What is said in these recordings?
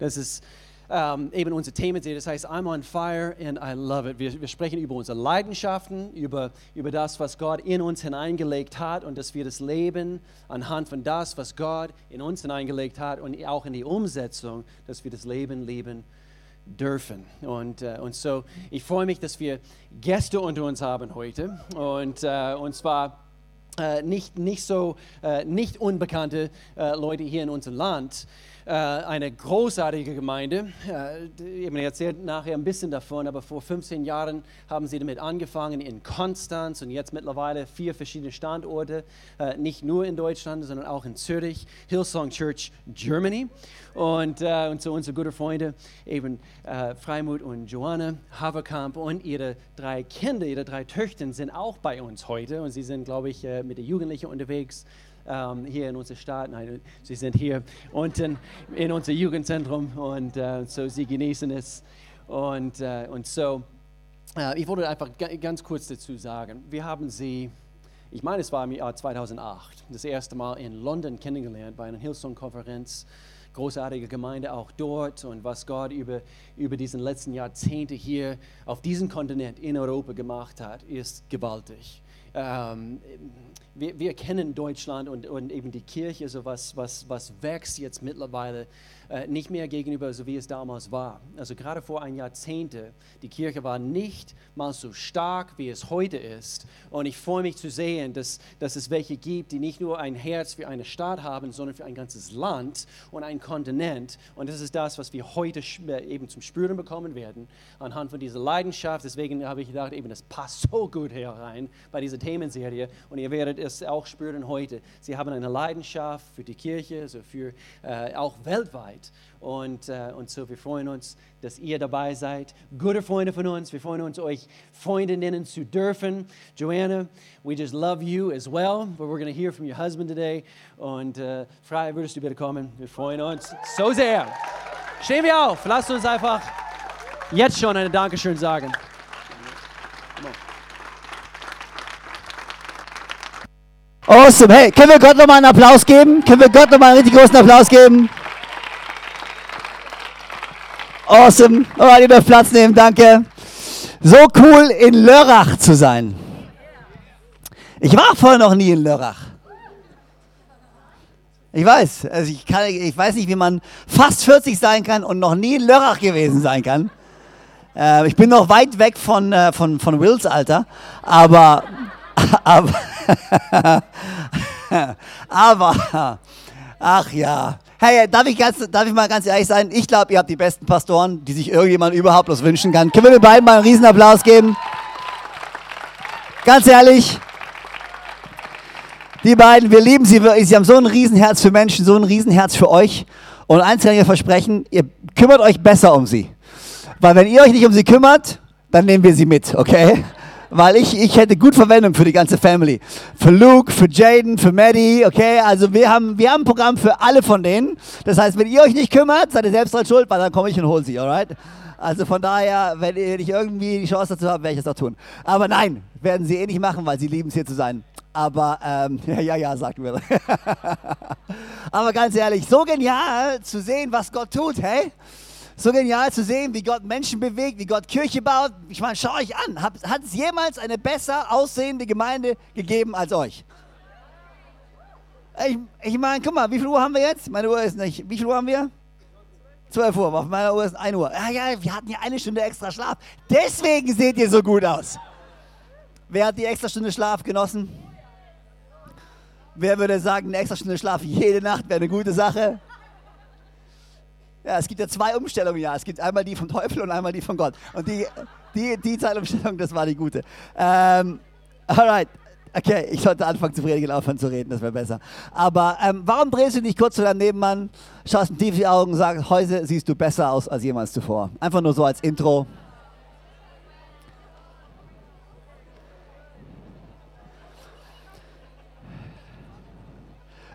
Das ist ähm, eben unser Thema. Das heißt, I'm on fire and I love it. Wir, wir sprechen über unsere Leidenschaften, über, über das, was Gott in uns hineingelegt hat und dass wir das Leben anhand von das, was Gott in uns hineingelegt hat und auch in die Umsetzung, dass wir das Leben leben dürfen. Und, äh, und so, ich freue mich, dass wir Gäste unter uns haben heute. Und, äh, und zwar äh, nicht, nicht so, äh, nicht unbekannte äh, Leute hier in unserem Land. Äh, eine großartige Gemeinde. Äh, ich erzählt nachher ein bisschen davon, aber vor 15 Jahren haben sie damit angefangen in Konstanz und jetzt mittlerweile vier verschiedene Standorte, äh, nicht nur in Deutschland, sondern auch in Zürich, Hillsong Church Germany. Und, und so unsere guten Freunde, eben Freimut und Joanna Haverkamp und ihre drei Kinder, ihre drei Töchter sind auch bei uns heute und sie sind, glaube ich, mit den Jugendlichen unterwegs ähm, hier in unserer Stadt. Nein, sie sind hier unten in unser Jugendzentrum und äh, so sie genießen es. Und, äh, und so, äh, ich wollte einfach ganz kurz dazu sagen, wir haben sie, ich meine, es war im Jahr 2008, das erste Mal in London kennengelernt bei einer Hillsong-Konferenz großartige Gemeinde auch dort und was Gott über, über diesen letzten Jahrzehnte hier auf diesem Kontinent in Europa gemacht hat, ist gewaltig. Ähm, wir, wir, kennen Deutschland und, und eben die Kirche, so was, was, was wächst jetzt mittlerweile nicht mehr gegenüber, so wie es damals war. Also gerade vor ein Jahrzehnt, die Kirche war nicht mal so stark, wie es heute ist. Und ich freue mich zu sehen, dass, dass es welche gibt, die nicht nur ein Herz für eine Stadt haben, sondern für ein ganzes Land und ein Kontinent. Und das ist das, was wir heute äh, eben zum Spüren bekommen werden, anhand von dieser Leidenschaft. Deswegen habe ich gedacht, eben das passt so gut herein bei dieser Themenserie. Und ihr werdet es auch spüren heute. Sie haben eine Leidenschaft für die Kirche, also für äh, auch weltweit. Zeit. Und, äh, und so, wir freuen uns, dass ihr dabei seid. Gute Freunde von uns. Wir freuen uns, euch Freunde nennen zu dürfen. Joanna, we just love you as well. But we're going to hear from your husband today. Und äh, Frei, würdest du bitte kommen? Wir freuen uns so sehr. Stehen wir auf. Lasst uns einfach jetzt schon eine Dankeschön sagen. Awesome. Hey, können wir Gott nochmal einen Applaus geben? Können wir Gott nochmal einen richtig großen Applaus geben? Awesome. Alright, ihr dürft Platz nehmen, danke. So cool in Lörrach zu sein. Ich war vorher noch nie in Lörrach. Ich weiß, also ich, kann, ich weiß nicht, wie man fast 40 sein kann und noch nie in Lörrach gewesen sein kann. Äh, ich bin noch weit weg von, äh, von, von Wills Alter, aber, aber, aber, ach ja, Hey, darf ich, ganz, darf ich mal ganz ehrlich sein? Ich glaube, ihr habt die besten Pastoren, die sich irgendjemand überhaupt bloß wünschen kann. Können wir den beiden mal einen Riesenapplaus geben? Ganz ehrlich, die beiden, wir lieben sie Sie haben so ein Riesenherz für Menschen, so ein Riesenherz für euch. Und eins kann ich euch versprechen, ihr kümmert euch besser um sie. Weil wenn ihr euch nicht um sie kümmert, dann nehmen wir sie mit, okay? Weil ich, ich hätte gut Verwendung für die ganze Family. Für Luke, für Jaden, für Maddie, okay? Also wir haben, wir haben ein Programm für alle von denen. Das heißt, wenn ihr euch nicht kümmert, seid ihr selbst dran schuld, weil dann komme ich und hole sie, alright? Also von daher, wenn ihr nicht irgendwie die Chance dazu habt, werde ich es auch tun. Aber nein, werden sie eh nicht machen, weil sie lieben es hier zu sein. Aber, ähm, ja, ja, ja, sagt Will. Aber ganz ehrlich, so genial zu sehen, was Gott tut, hey? So genial zu sehen, wie Gott Menschen bewegt, wie Gott Kirche baut. Ich meine, schau euch an. Hat, es jemals eine besser aussehende Gemeinde gegeben als euch? Ich, ich meine, guck mal, wie viel Uhr haben wir jetzt? Meine Uhr ist nicht. Wie viel Uhr haben wir? 12 Uhr. Auf meiner Uhr ist 1 Uhr. Ja, ja, wir hatten ja eine Stunde extra Schlaf. Deswegen seht ihr so gut aus. Wer hat die extra Stunde Schlaf genossen? Wer würde sagen, eine extra Stunde Schlaf jede Nacht wäre eine gute Sache? Ja, es gibt ja zwei Umstellungen, ja. Es gibt einmal die vom Teufel und einmal die von Gott. Und die, die, die Zeitumstellung, das war die gute. Ähm, alright. Okay, ich sollte anfangen zu predigen, aufhören zu reden, das wäre besser. Aber ähm, warum drehst du dich kurz zu deinem Nebenmann, schaust ihm tief in die Augen und sagst, heute siehst du besser aus als jemals zuvor? Einfach nur so als Intro.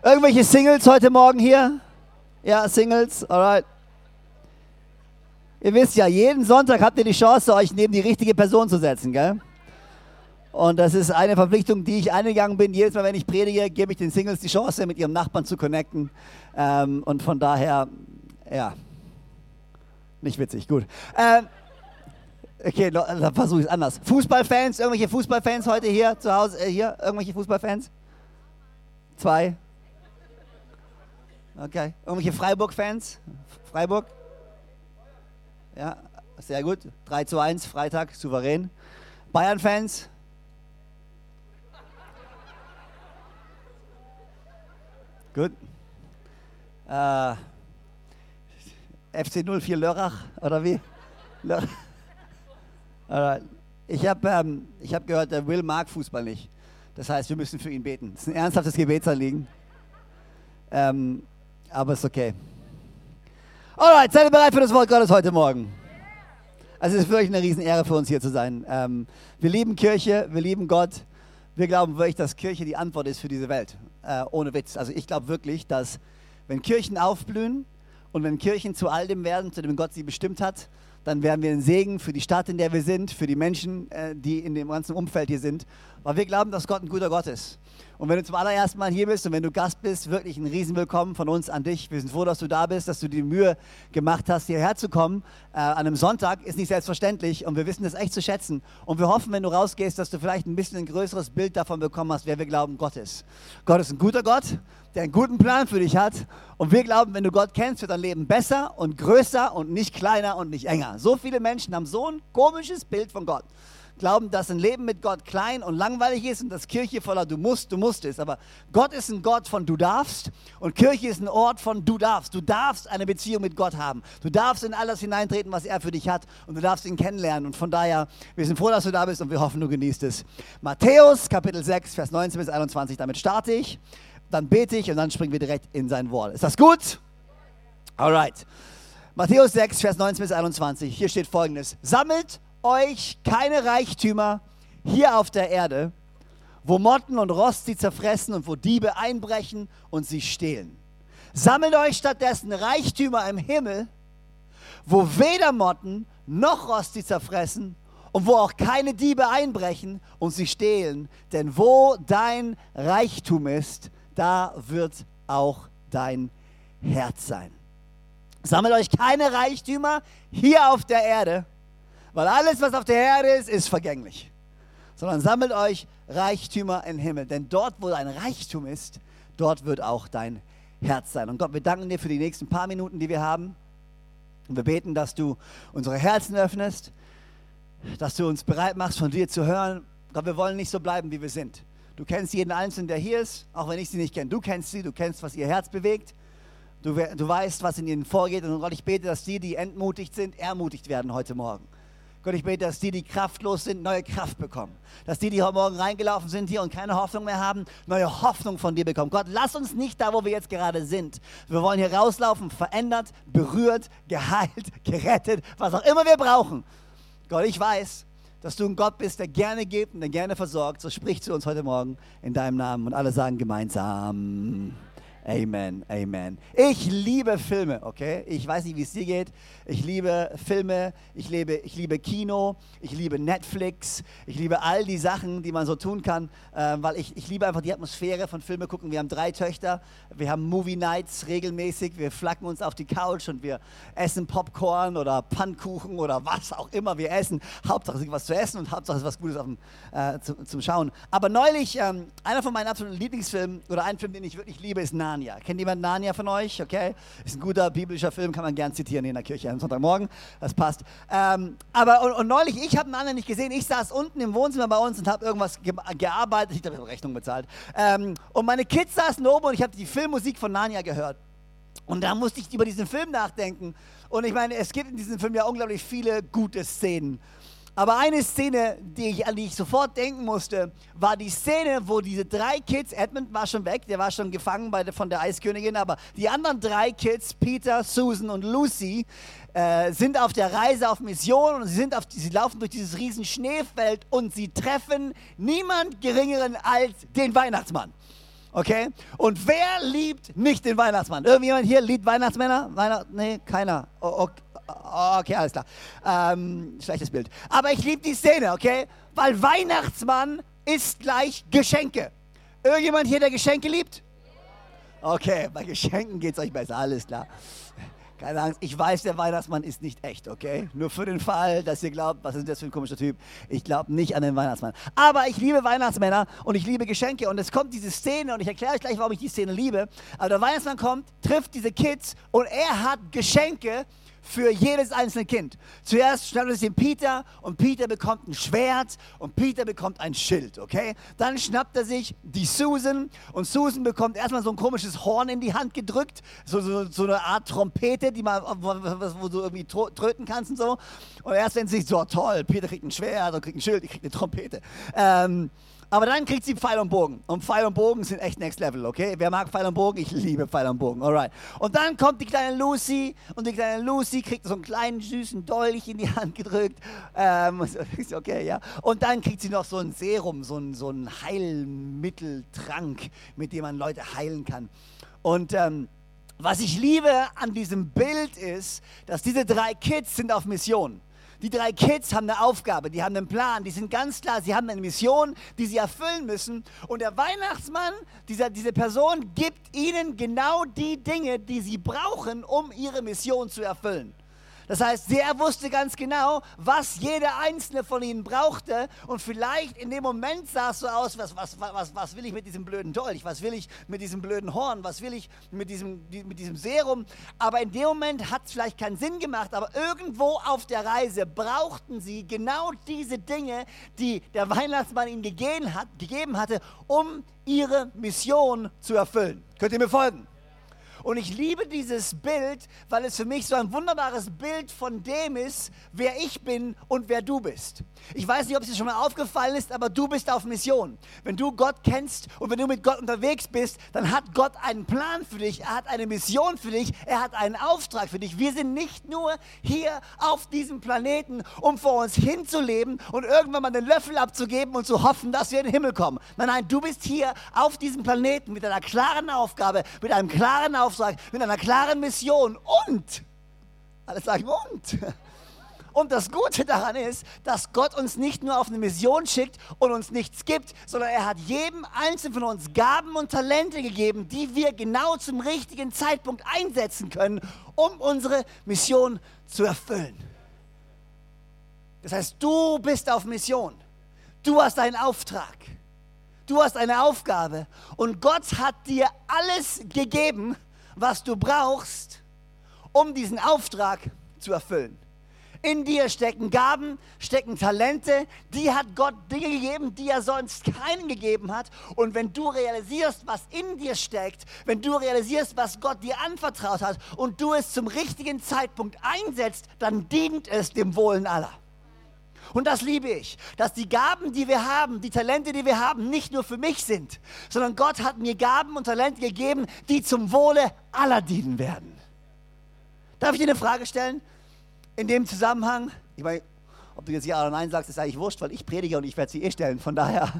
Irgendwelche Singles heute Morgen hier? Ja, Singles, alright. Ihr wisst ja, jeden Sonntag habt ihr die Chance, euch neben die richtige Person zu setzen, gell? Und das ist eine Verpflichtung, die ich eingegangen bin. Jedes Mal, wenn ich predige, gebe ich den Singles die Chance, mit ihrem Nachbarn zu connecten. Ähm, und von daher, ja. Nicht witzig, gut. Ähm, okay, dann versuche ich es anders. Fußballfans, irgendwelche Fußballfans heute hier zu Hause? Äh, hier, irgendwelche Fußballfans? Zwei? Okay. Irgendwelche Freiburg-Fans? Freiburg? Ja, sehr gut. 3 zu 1, Freitag, souverän. Bayern-Fans? Gut. Äh, FC 04 Lörrach, oder wie? Lörrach. Ich habe ähm, hab gehört, der Will mag Fußball nicht. Das heißt, wir müssen für ihn beten. Das ist ein ernsthaftes Gebetsanliegen. Ähm, aber ist okay. Alright, seid ihr bereit für das Wort Gottes heute Morgen? Also es ist wirklich eine Riesenehre für uns hier zu sein. Ähm, wir lieben Kirche, wir lieben Gott. Wir glauben wirklich, dass Kirche die Antwort ist für diese Welt. Äh, ohne Witz. Also ich glaube wirklich, dass wenn Kirchen aufblühen und wenn Kirchen zu all dem werden, zu dem Gott sie bestimmt hat, dann werden wir ein Segen für die Stadt, in der wir sind, für die Menschen, äh, die in dem ganzen Umfeld hier sind, weil wir glauben, dass Gott ein guter Gott ist. Und wenn du zum allerersten Mal hier bist und wenn du Gast bist, wirklich ein Riesenwillkommen von uns an dich. Wir sind froh, dass du da bist, dass du die Mühe gemacht hast, hierher zu kommen. Äh, an einem Sonntag ist nicht selbstverständlich und wir wissen das echt zu schätzen. Und wir hoffen, wenn du rausgehst, dass du vielleicht ein bisschen ein größeres Bild davon bekommen hast, wer wir glauben, Gott ist. Gott ist ein guter Gott, der einen guten Plan für dich hat. Und wir glauben, wenn du Gott kennst, wird dein Leben besser und größer und nicht kleiner und nicht enger. So viele Menschen haben so ein komisches Bild von Gott glauben, dass ein Leben mit Gott klein und langweilig ist und dass Kirche voller du musst, du musst ist. Aber Gott ist ein Gott von du darfst und Kirche ist ein Ort von du darfst. Du darfst eine Beziehung mit Gott haben. Du darfst in alles hineintreten, was er für dich hat und du darfst ihn kennenlernen. Und von daher, wir sind froh, dass du da bist und wir hoffen, du genießt es. Matthäus Kapitel 6, Vers 19 bis 21, damit starte ich, dann bete ich und dann springen wir direkt in sein Wort. Ist das gut? Alright. Matthäus 6, Vers 19 bis 21. Hier steht folgendes. Sammelt euch keine Reichtümer hier auf der Erde, wo Motten und Rost sie zerfressen und wo Diebe einbrechen und sie stehlen. Sammelt euch stattdessen Reichtümer im Himmel, wo weder Motten noch Rost sie zerfressen und wo auch keine Diebe einbrechen und sie stehlen. Denn wo dein Reichtum ist, da wird auch dein Herz sein. Sammelt euch keine Reichtümer hier auf der Erde, weil alles, was auf der Erde ist, ist vergänglich. Sondern sammelt euch Reichtümer im Himmel. Denn dort, wo dein Reichtum ist, dort wird auch dein Herz sein. Und Gott, wir danken dir für die nächsten paar Minuten, die wir haben. Und wir beten, dass du unsere Herzen öffnest, dass du uns bereit machst, von dir zu hören. Gott, wir wollen nicht so bleiben, wie wir sind. Du kennst jeden Einzelnen, der hier ist, auch wenn ich sie nicht kenne. Du kennst sie, du kennst, was ihr Herz bewegt. Du, du weißt, was in ihnen vorgeht. Und Gott, ich bete, dass die, die entmutigt sind, ermutigt werden heute Morgen. Gott, ich bete, dass die, die kraftlos sind, neue Kraft bekommen. Dass die, die heute Morgen reingelaufen sind hier und keine Hoffnung mehr haben, neue Hoffnung von dir bekommen. Gott, lass uns nicht da, wo wir jetzt gerade sind. Wir wollen hier rauslaufen, verändert, berührt, geheilt, gerettet, was auch immer wir brauchen. Gott, ich weiß, dass du ein Gott bist, der gerne gibt und der gerne versorgt. So sprich zu uns heute Morgen in deinem Namen und alle sagen gemeinsam. Amen, Amen. Ich liebe Filme, okay? Ich weiß nicht, wie es dir geht. Ich liebe Filme, ich liebe, ich liebe Kino, ich liebe Netflix, ich liebe all die Sachen, die man so tun kann, äh, weil ich, ich liebe einfach die Atmosphäre von Filme gucken. Wir haben drei Töchter, wir haben Movie Nights regelmäßig, wir flacken uns auf die Couch und wir essen Popcorn oder Pannkuchen oder was auch immer wir essen. Hauptsache es gibt was zu essen und Hauptsache es ist was Gutes dem, äh, zum, zum, Schauen. Aber neulich, ähm, einer von meinen absoluten Lieblingsfilmen oder ein Film, den ich wirklich liebe, ist Narnia. Narnia. Kennt jemand Narnia von euch? Okay. Ist ein guter biblischer Film, kann man gern zitieren in der Kirche am Sonntagmorgen. Das passt. Ähm, aber und, und, neulich, ich habe Narnia nicht gesehen. Ich saß unten im Wohnzimmer bei uns und habe irgendwas ge gearbeitet. Ich habe Rechnung bezahlt. Ähm, und meine Kids saßen oben und ich habe die Filmmusik von Narnia gehört. Und da musste ich über diesen Film nachdenken. Und ich meine, es gibt in diesem Film ja unglaublich viele gute Szenen. Aber eine Szene, die ich, an die ich sofort denken musste, war die Szene, wo diese drei Kids, Edmund war schon weg, der war schon gefangen bei, von der Eiskönigin, aber die anderen drei Kids, Peter, Susan und Lucy, äh, sind auf der Reise auf Mission und sie, sind auf, sie laufen durch dieses riesen Schneefeld und sie treffen niemand Geringeren als den Weihnachtsmann. Okay? Und wer liebt nicht den Weihnachtsmann? Irgendjemand hier liebt Weihnachtsmänner? Weihnacht nee, keiner. okay. Okay, alles klar. Ähm, schlechtes Bild. Aber ich liebe die Szene, okay? Weil Weihnachtsmann ist gleich Geschenke. Irgendjemand hier, der Geschenke liebt? Okay, bei Geschenken geht es euch besser, alles klar. Keine Angst, ich weiß, der Weihnachtsmann ist nicht echt, okay? Nur für den Fall, dass ihr glaubt, was ist das für ein komischer Typ? Ich glaube nicht an den Weihnachtsmann. Aber ich liebe Weihnachtsmänner und ich liebe Geschenke. Und es kommt diese Szene und ich erkläre euch gleich, warum ich die Szene liebe. Aber der Weihnachtsmann kommt, trifft diese Kids und er hat Geschenke für jedes einzelne Kind. Zuerst schnappt er sich den Peter und Peter bekommt ein Schwert und Peter bekommt ein Schild, okay? Dann schnappt er sich die Susan und Susan bekommt erstmal so ein komisches Horn in die Hand gedrückt, so, so, so eine Art Trompete, die man, wo, du irgendwie tröten kannst und so. Und erst wenn sie sich so, toll, Peter kriegt ein Schwert und kriegt ein Schild, ich krieg eine Trompete. Ähm, aber dann kriegt sie Pfeil und Bogen. Und Pfeil und Bogen sind echt next level, okay? Wer mag Pfeil und Bogen? Ich liebe Pfeil und Bogen, alright. Und dann kommt die kleine Lucy und die kleine Lucy kriegt so einen kleinen süßen Dolch in die Hand gedrückt. Ähm, okay, ja. Und dann kriegt sie noch so ein Serum, so ein, so ein Heilmitteltrank, mit dem man Leute heilen kann. Und ähm, was ich liebe an diesem Bild ist, dass diese drei Kids sind auf Mission. Die drei Kids haben eine Aufgabe, die haben einen Plan, die sind ganz klar, sie haben eine Mission, die sie erfüllen müssen. Und der Weihnachtsmann, dieser, diese Person, gibt ihnen genau die Dinge, die sie brauchen, um ihre Mission zu erfüllen. Das heißt, er wusste ganz genau, was jeder einzelne von ihnen brauchte. Und vielleicht in dem Moment sah es so aus, was, was, was, was will ich mit diesem blöden Dolch? Was will ich mit diesem blöden Horn? Was will ich mit diesem, mit diesem Serum? Aber in dem Moment hat es vielleicht keinen Sinn gemacht. Aber irgendwo auf der Reise brauchten sie genau diese Dinge, die der Weihnachtsmann ihnen gegeben, hat, gegeben hatte, um ihre Mission zu erfüllen. Könnt ihr mir folgen? Und ich liebe dieses Bild, weil es für mich so ein wunderbares Bild von dem ist, wer ich bin und wer du bist. Ich weiß nicht, ob es dir schon mal aufgefallen ist, aber du bist auf Mission. Wenn du Gott kennst und wenn du mit Gott unterwegs bist, dann hat Gott einen Plan für dich, er hat eine Mission für dich, er hat einen Auftrag für dich. Wir sind nicht nur hier auf diesem Planeten, um vor uns hinzuleben und irgendwann mal den Löffel abzugeben und zu hoffen, dass wir in den Himmel kommen. Nein, nein, du bist hier auf diesem Planeten mit einer klaren Aufgabe, mit einem klaren Auftrag Auftrag, mit einer klaren Mission und, alle sagen und. Und das Gute daran ist, dass Gott uns nicht nur auf eine Mission schickt und uns nichts gibt, sondern er hat jedem Einzelnen von uns Gaben und Talente gegeben, die wir genau zum richtigen Zeitpunkt einsetzen können, um unsere Mission zu erfüllen. Das heißt, du bist auf Mission. Du hast einen Auftrag. Du hast eine Aufgabe. Und Gott hat dir alles gegeben, was du brauchst, um diesen Auftrag zu erfüllen. In dir stecken Gaben, stecken Talente, die hat Gott Dinge gegeben, die er sonst keinen gegeben hat. Und wenn du realisierst, was in dir steckt, wenn du realisierst, was Gott dir anvertraut hat und du es zum richtigen Zeitpunkt einsetzt, dann dient es dem Wohlen aller. Und das liebe ich, dass die Gaben, die wir haben, die Talente, die wir haben, nicht nur für mich sind, sondern Gott hat mir Gaben und Talente gegeben, die zum Wohle aller dienen werden. Darf ich dir eine Frage stellen? In dem Zusammenhang, ich meine, ob du jetzt Ja oder Nein sagst, ist eigentlich wurscht, weil ich predige und ich werde sie eh stellen. Von daher,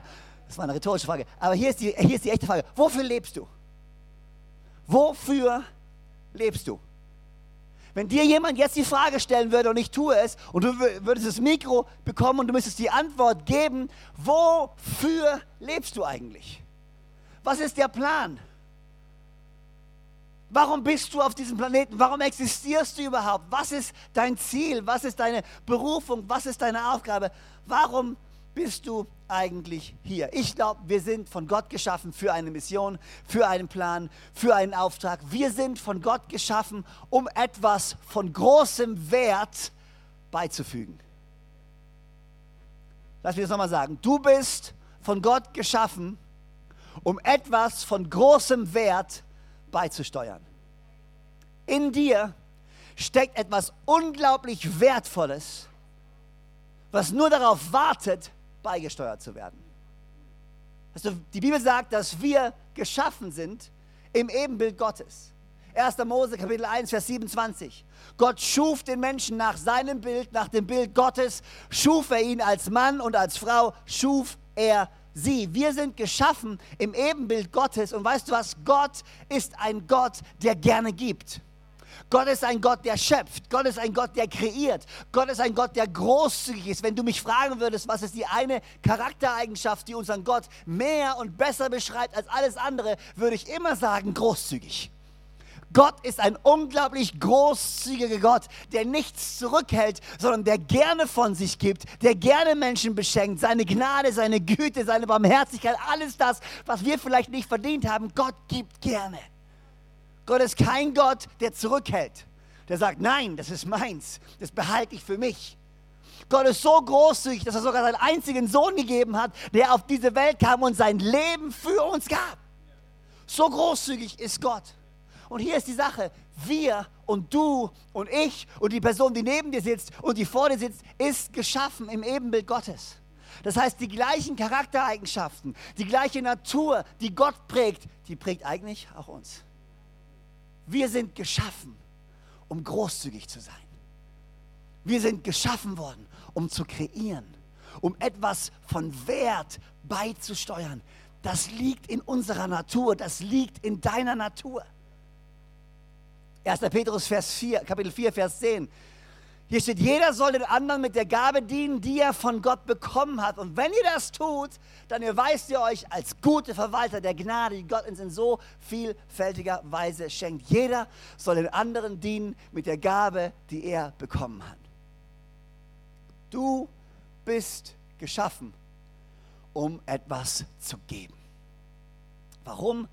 das war eine rhetorische Frage. Aber hier ist die, hier ist die echte Frage. Wofür lebst du? Wofür lebst du? Wenn dir jemand jetzt die Frage stellen würde und ich tue es und du würdest das Mikro bekommen und du müsstest die Antwort geben, wofür lebst du eigentlich? Was ist der Plan? Warum bist du auf diesem Planeten? Warum existierst du überhaupt? Was ist dein Ziel? Was ist deine Berufung? Was ist deine Aufgabe? Warum bist du eigentlich hier? Ich glaube, wir sind von Gott geschaffen für eine Mission, für einen Plan, für einen Auftrag. Wir sind von Gott geschaffen, um etwas von großem Wert beizufügen. Lass mich das nochmal sagen. Du bist von Gott geschaffen, um etwas von großem Wert beizusteuern. In dir steckt etwas unglaublich Wertvolles, was nur darauf wartet, beigesteuert zu werden. Also die Bibel sagt, dass wir geschaffen sind im Ebenbild Gottes. 1. Mose Kapitel 1, Vers 27. Gott schuf den Menschen nach seinem Bild, nach dem Bild Gottes, schuf er ihn als Mann und als Frau, schuf er sie. Wir sind geschaffen im Ebenbild Gottes und weißt du was? Gott ist ein Gott, der gerne gibt. Gott ist ein Gott, der schöpft. Gott ist ein Gott, der kreiert. Gott ist ein Gott, der großzügig ist. Wenn du mich fragen würdest, was ist die eine Charaktereigenschaft, die unseren Gott mehr und besser beschreibt als alles andere, würde ich immer sagen, großzügig. Gott ist ein unglaublich großzügiger Gott, der nichts zurückhält, sondern der gerne von sich gibt, der gerne Menschen beschenkt. Seine Gnade, seine Güte, seine Barmherzigkeit, alles das, was wir vielleicht nicht verdient haben, Gott gibt gerne. Gott ist kein Gott, der zurückhält, der sagt, nein, das ist meins, das behalte ich für mich. Gott ist so großzügig, dass er sogar seinen einzigen Sohn gegeben hat, der auf diese Welt kam und sein Leben für uns gab. So großzügig ist Gott. Und hier ist die Sache, wir und du und ich und die Person, die neben dir sitzt und die vor dir sitzt, ist geschaffen im Ebenbild Gottes. Das heißt, die gleichen Charaktereigenschaften, die gleiche Natur, die Gott prägt, die prägt eigentlich auch uns. Wir sind geschaffen, um großzügig zu sein. Wir sind geschaffen worden, um zu kreieren, um etwas von Wert beizusteuern. Das liegt in unserer Natur, das liegt in deiner Natur. 1. Petrus Vers 4, Kapitel 4, Vers 10. Hier steht, jeder soll den anderen mit der Gabe dienen, die er von Gott bekommen hat. Und wenn ihr das tut, dann erweist ihr euch als gute Verwalter der Gnade, die Gott uns in so vielfältiger Weise schenkt. Jeder soll den anderen dienen mit der Gabe, die er bekommen hat. Du bist geschaffen, um etwas zu geben. Warum?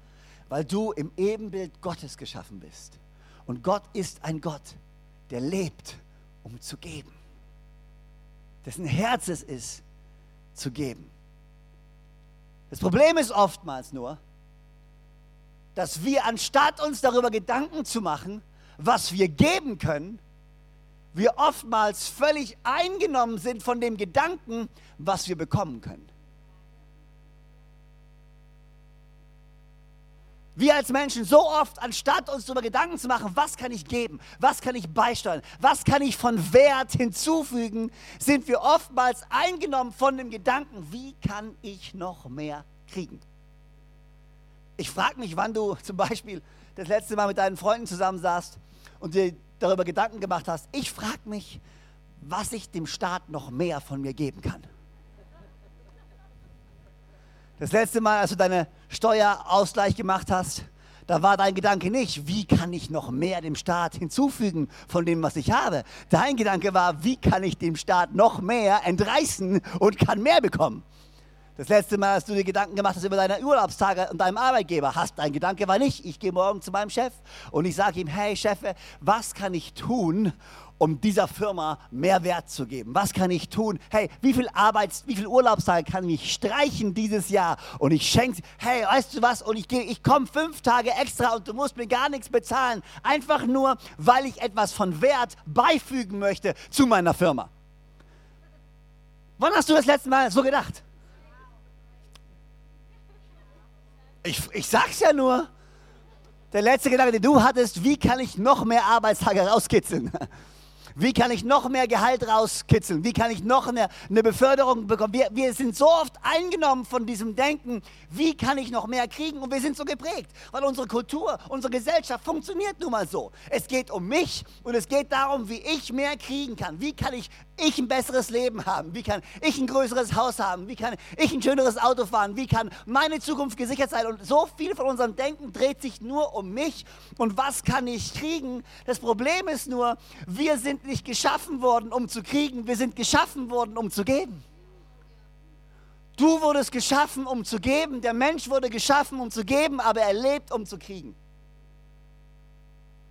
Weil du im Ebenbild Gottes geschaffen bist. Und Gott ist ein Gott, der lebt, um zu geben. Dessen Herz es ist, zu geben. Das Problem ist oftmals nur, dass wir anstatt uns darüber Gedanken zu machen, was wir geben können, wir oftmals völlig eingenommen sind von dem Gedanken, was wir bekommen können. Wir als Menschen so oft, anstatt uns darüber Gedanken zu machen, was kann ich geben, was kann ich beisteuern, was kann ich von Wert hinzufügen, sind wir oftmals eingenommen von dem Gedanken, wie kann ich noch mehr kriegen. Ich frage mich, wann du zum Beispiel das letzte Mal mit deinen Freunden zusammensaßt und dir darüber Gedanken gemacht hast. Ich frage mich, was ich dem Staat noch mehr von mir geben kann. Das letzte Mal, als du deinen Steuerausgleich gemacht hast, da war dein Gedanke nicht, wie kann ich noch mehr dem Staat hinzufügen von dem, was ich habe. Dein Gedanke war, wie kann ich dem Staat noch mehr entreißen und kann mehr bekommen. Das letzte Mal, als du dir Gedanken gemacht hast über deine Urlaubstage und deinem Arbeitgeber, hast dein Gedanke war nicht, ich gehe morgen zu meinem Chef und ich sage ihm, hey Chef, was kann ich tun, um dieser Firma mehr Wert zu geben? Was kann ich tun? Hey, wie viel Arbeits-, wie viel Urlaubstage kann ich streichen dieses Jahr? Und ich schenke, hey, weißt du was? Und ich gehe, ich komme fünf Tage extra und du musst mir gar nichts bezahlen. Einfach nur, weil ich etwas von Wert beifügen möchte zu meiner Firma. Wann hast du das letzte Mal so gedacht? Ich, ich sag's ja nur. Der letzte Gedanke, den du hattest, wie kann ich noch mehr Arbeitstage rauskitzeln? Wie kann ich noch mehr Gehalt rauskitzeln? Wie kann ich noch eine, eine Beförderung bekommen? Wir, wir sind so oft eingenommen von diesem Denken, wie kann ich noch mehr kriegen? Und wir sind so geprägt, weil unsere Kultur, unsere Gesellschaft funktioniert nun mal so. Es geht um mich und es geht darum, wie ich mehr kriegen kann. Wie kann ich, ich ein besseres Leben haben? Wie kann ich ein größeres Haus haben? Wie kann ich ein schöneres Auto fahren? Wie kann meine Zukunft gesichert sein? Und so viel von unserem Denken dreht sich nur um mich und was kann ich kriegen? Das Problem ist nur, wir sind nicht geschaffen worden, um zu kriegen, wir sind geschaffen worden, um zu geben. Du wurdest geschaffen, um zu geben, der Mensch wurde geschaffen, um zu geben, aber er lebt, um zu kriegen.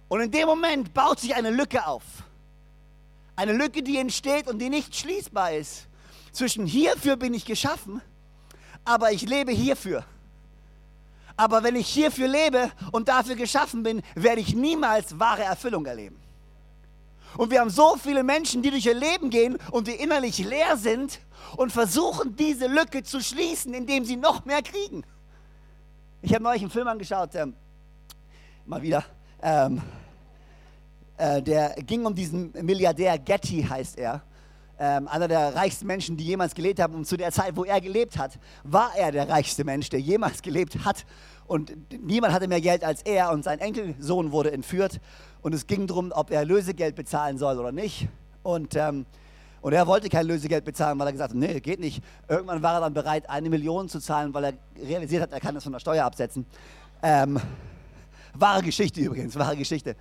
Und in dem Moment baut sich eine Lücke auf. Eine Lücke, die entsteht und die nicht schließbar ist. Zwischen hierfür bin ich geschaffen, aber ich lebe hierfür. Aber wenn ich hierfür lebe und dafür geschaffen bin, werde ich niemals wahre Erfüllung erleben. Und wir haben so viele Menschen, die durch ihr Leben gehen und die innerlich leer sind und versuchen, diese Lücke zu schließen, indem sie noch mehr kriegen. Ich habe neulich einen Film angeschaut, ähm, mal wieder. Ähm, äh, der ging um diesen Milliardär, Getty heißt er. Ähm, einer der reichsten Menschen, die jemals gelebt haben. Und zu der Zeit, wo er gelebt hat, war er der reichste Mensch, der jemals gelebt hat. Und niemand hatte mehr Geld als er. Und sein Enkelsohn wurde entführt und es ging darum, ob er Lösegeld bezahlen soll oder nicht. Und, ähm, und er wollte kein Lösegeld bezahlen, weil er gesagt hat, nee, geht nicht. Irgendwann war er dann bereit, eine Million zu zahlen, weil er realisiert hat, er kann das von der Steuer absetzen. Ähm, Wahre Geschichte übrigens, wahre Geschichte.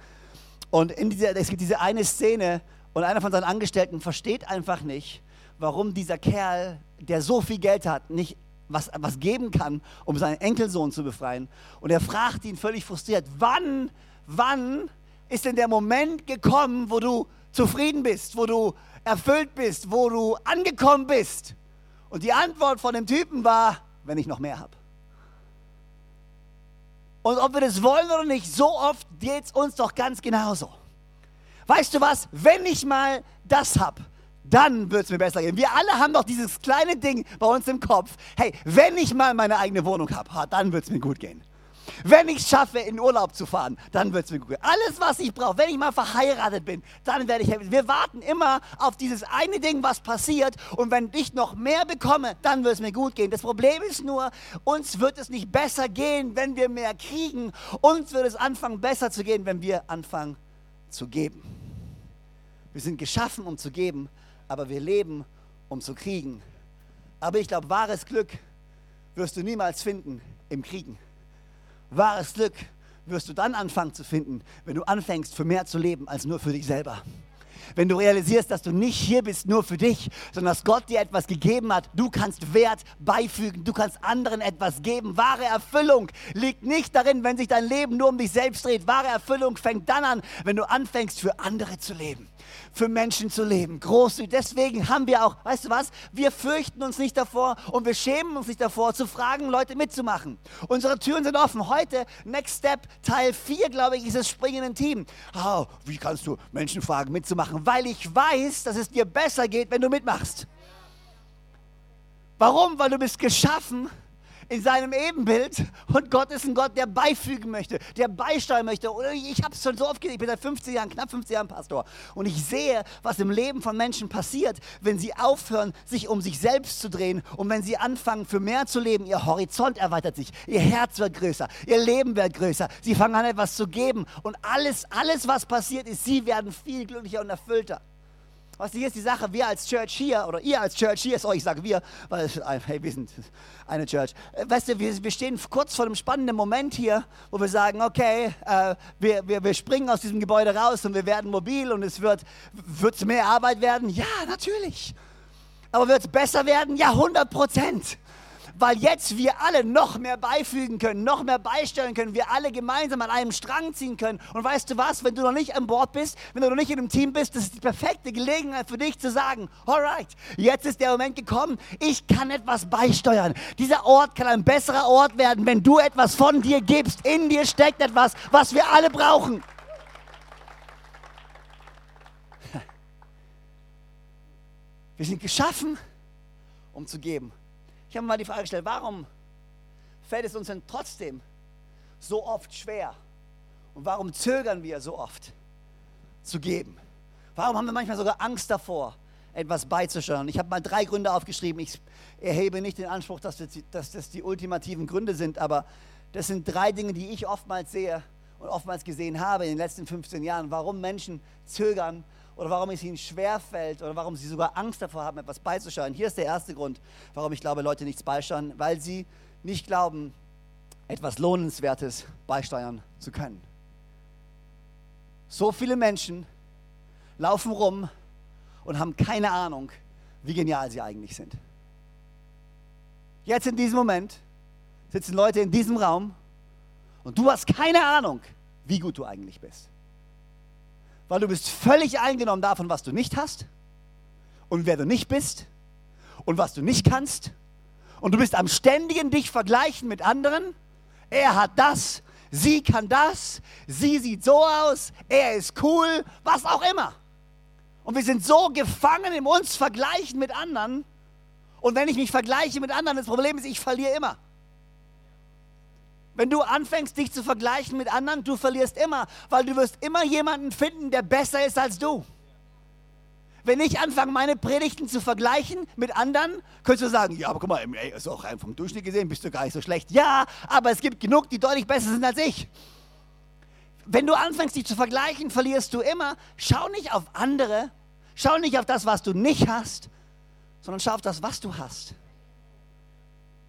Und in dieser, es gibt diese eine Szene und einer von seinen Angestellten versteht einfach nicht, warum dieser Kerl, der so viel Geld hat, nicht was, was geben kann, um seinen Enkelsohn zu befreien. Und er fragt ihn völlig frustriert, wann, wann ist denn der Moment gekommen, wo du zufrieden bist, wo du erfüllt bist, wo du angekommen bist? Und die Antwort von dem Typen war, wenn ich noch mehr habe. Und ob wir das wollen oder nicht, so oft geht es uns doch ganz genauso. Weißt du was? Wenn ich mal das habe, dann wird es mir besser gehen. Wir alle haben doch dieses kleine Ding bei uns im Kopf. Hey, wenn ich mal meine eigene Wohnung habe, dann wird es mir gut gehen. Wenn ich es schaffe, in Urlaub zu fahren, dann wird es mir gut gehen. Alles, was ich brauche, wenn ich mal verheiratet bin, dann werde ich happy. Wir warten immer auf dieses eine Ding, was passiert. Und wenn ich noch mehr bekomme, dann wird es mir gut gehen. Das Problem ist nur, uns wird es nicht besser gehen, wenn wir mehr kriegen. Uns wird es anfangen, besser zu gehen, wenn wir anfangen zu geben. Wir sind geschaffen, um zu geben, aber wir leben, um zu kriegen. Aber ich glaube, wahres Glück wirst du niemals finden im Kriegen. Wahres Glück wirst du dann anfangen zu finden, wenn du anfängst, für mehr zu leben als nur für dich selber wenn du realisierst, dass du nicht hier bist nur für dich, sondern dass Gott dir etwas gegeben hat. Du kannst Wert beifügen, du kannst anderen etwas geben. Wahre Erfüllung liegt nicht darin, wenn sich dein Leben nur um dich selbst dreht. Wahre Erfüllung fängt dann an, wenn du anfängst, für andere zu leben für Menschen zu leben. Großzügig. Deswegen haben wir auch, weißt du was, wir fürchten uns nicht davor und wir schämen uns nicht davor, zu fragen, Leute mitzumachen. Unsere Türen sind offen. Heute, Next Step, Teil 4, glaube ich, ist das springende Team. Oh, wie kannst du Menschen fragen, mitzumachen? Weil ich weiß, dass es dir besser geht, wenn du mitmachst. Warum? Weil du bist geschaffen, in seinem Ebenbild und Gott ist ein Gott, der beifügen möchte, der beisteuern möchte. Ich habe es schon so oft gesehen, ich bin seit 15 Jahren, knapp 15 Jahren Pastor und ich sehe, was im Leben von Menschen passiert, wenn sie aufhören, sich um sich selbst zu drehen und wenn sie anfangen, für mehr zu leben. Ihr Horizont erweitert sich, ihr Herz wird größer, ihr Leben wird größer. Sie fangen an, etwas zu geben und alles, alles, was passiert ist, sie werden viel glücklicher und erfüllter. Du, hier ist die Sache, wir als Church hier, oder ihr als Church hier, sorry, ich sage wir, weil hey, wir sind eine Church. Äh, weißt du, wir, wir stehen kurz vor einem spannenden Moment hier, wo wir sagen, okay, äh, wir, wir, wir springen aus diesem Gebäude raus und wir werden mobil und es wird mehr Arbeit werden? Ja, natürlich. Aber wird es besser werden? Ja, 100 Prozent weil jetzt wir alle noch mehr beifügen können, noch mehr beisteuern können, wir alle gemeinsam an einem Strang ziehen können. Und weißt du was, wenn du noch nicht an Bord bist, wenn du noch nicht in einem Team bist, das ist die perfekte Gelegenheit für dich zu sagen, alright, jetzt ist der Moment gekommen, ich kann etwas beisteuern. Dieser Ort kann ein besserer Ort werden, wenn du etwas von dir gibst. In dir steckt etwas, was wir alle brauchen. Wir sind geschaffen, um zu geben. Ich habe mir mal die Frage gestellt, warum fällt es uns denn trotzdem so oft schwer? Und warum zögern wir so oft zu geben? Warum haben wir manchmal sogar Angst davor, etwas beizusteuern? Ich habe mal drei Gründe aufgeschrieben. Ich erhebe nicht den Anspruch, dass das, dass das die ultimativen Gründe sind, aber das sind drei Dinge, die ich oftmals sehe und oftmals gesehen habe in den letzten 15 Jahren, warum Menschen zögern oder warum es ihnen schwerfällt oder warum sie sogar Angst davor haben, etwas beizusteuern. Hier ist der erste Grund, warum ich glaube, Leute nichts beisteuern, weil sie nicht glauben, etwas Lohnenswertes beisteuern zu können. So viele Menschen laufen rum und haben keine Ahnung, wie genial sie eigentlich sind. Jetzt in diesem Moment sitzen Leute in diesem Raum und du hast keine Ahnung, wie gut du eigentlich bist weil du bist völlig eingenommen davon, was du nicht hast und wer du nicht bist und was du nicht kannst. Und du bist am ständigen dich vergleichen mit anderen. Er hat das, sie kann das, sie sieht so aus, er ist cool, was auch immer. Und wir sind so gefangen in uns vergleichen mit anderen. Und wenn ich mich vergleiche mit anderen, das Problem ist, ich verliere immer. Wenn du anfängst, dich zu vergleichen mit anderen, du verlierst immer, weil du wirst immer jemanden finden, der besser ist als du. Wenn ich anfange, meine Predigten zu vergleichen mit anderen, könntest du sagen, ja, aber guck mal, ey, ist auch rein vom Durchschnitt gesehen, bist du gar nicht so schlecht. Ja, aber es gibt genug, die deutlich besser sind als ich. Wenn du anfängst, dich zu vergleichen, verlierst du immer. Schau nicht auf andere, schau nicht auf das, was du nicht hast, sondern schau auf das, was du hast.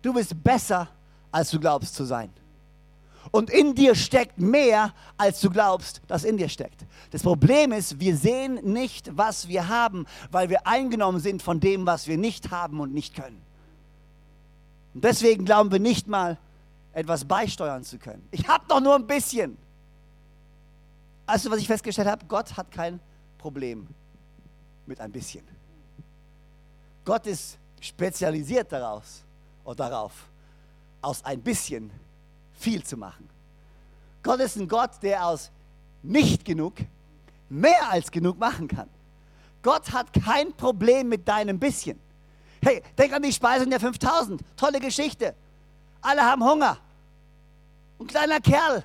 Du bist besser, als du glaubst zu sein. Und in dir steckt mehr, als du glaubst, dass in dir steckt. Das Problem ist, wir sehen nicht, was wir haben, weil wir eingenommen sind von dem, was wir nicht haben und nicht können. Und deswegen glauben wir nicht mal, etwas beisteuern zu können. Ich habe doch nur ein bisschen. Also, was ich festgestellt habe, Gott hat kein Problem mit ein bisschen. Gott ist spezialisiert daraus oder darauf, aus ein bisschen viel zu machen. Gott ist ein Gott, der aus nicht genug mehr als genug machen kann. Gott hat kein Problem mit deinem bisschen. Hey, denk an die Speisung der 5000. Tolle Geschichte. Alle haben Hunger. Ein kleiner Kerl.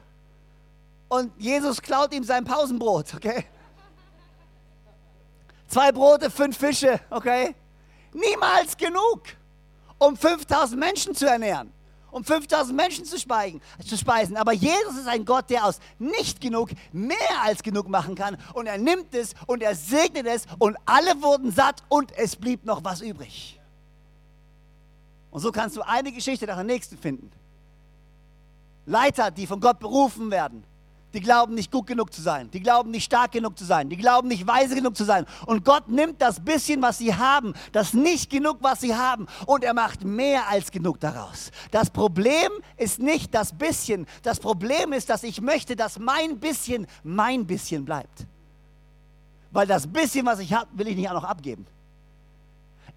Und Jesus klaut ihm sein Pausenbrot, okay? Zwei Brote, fünf Fische, okay? Niemals genug, um 5000 Menschen zu ernähren um 5000 Menschen zu, speigen, zu speisen. Aber Jesus ist ein Gott, der aus nicht genug mehr als genug machen kann. Und er nimmt es und er segnet es und alle wurden satt und es blieb noch was übrig. Und so kannst du eine Geschichte nach der nächsten finden. Leiter, die von Gott berufen werden, die glauben nicht gut genug zu sein. Die glauben nicht stark genug zu sein. Die glauben nicht weise genug zu sein. Und Gott nimmt das bisschen, was sie haben, das nicht genug, was sie haben, und er macht mehr als genug daraus. Das Problem ist nicht das bisschen. Das Problem ist, dass ich möchte, dass mein bisschen mein bisschen bleibt. Weil das bisschen, was ich habe, will ich nicht auch noch abgeben.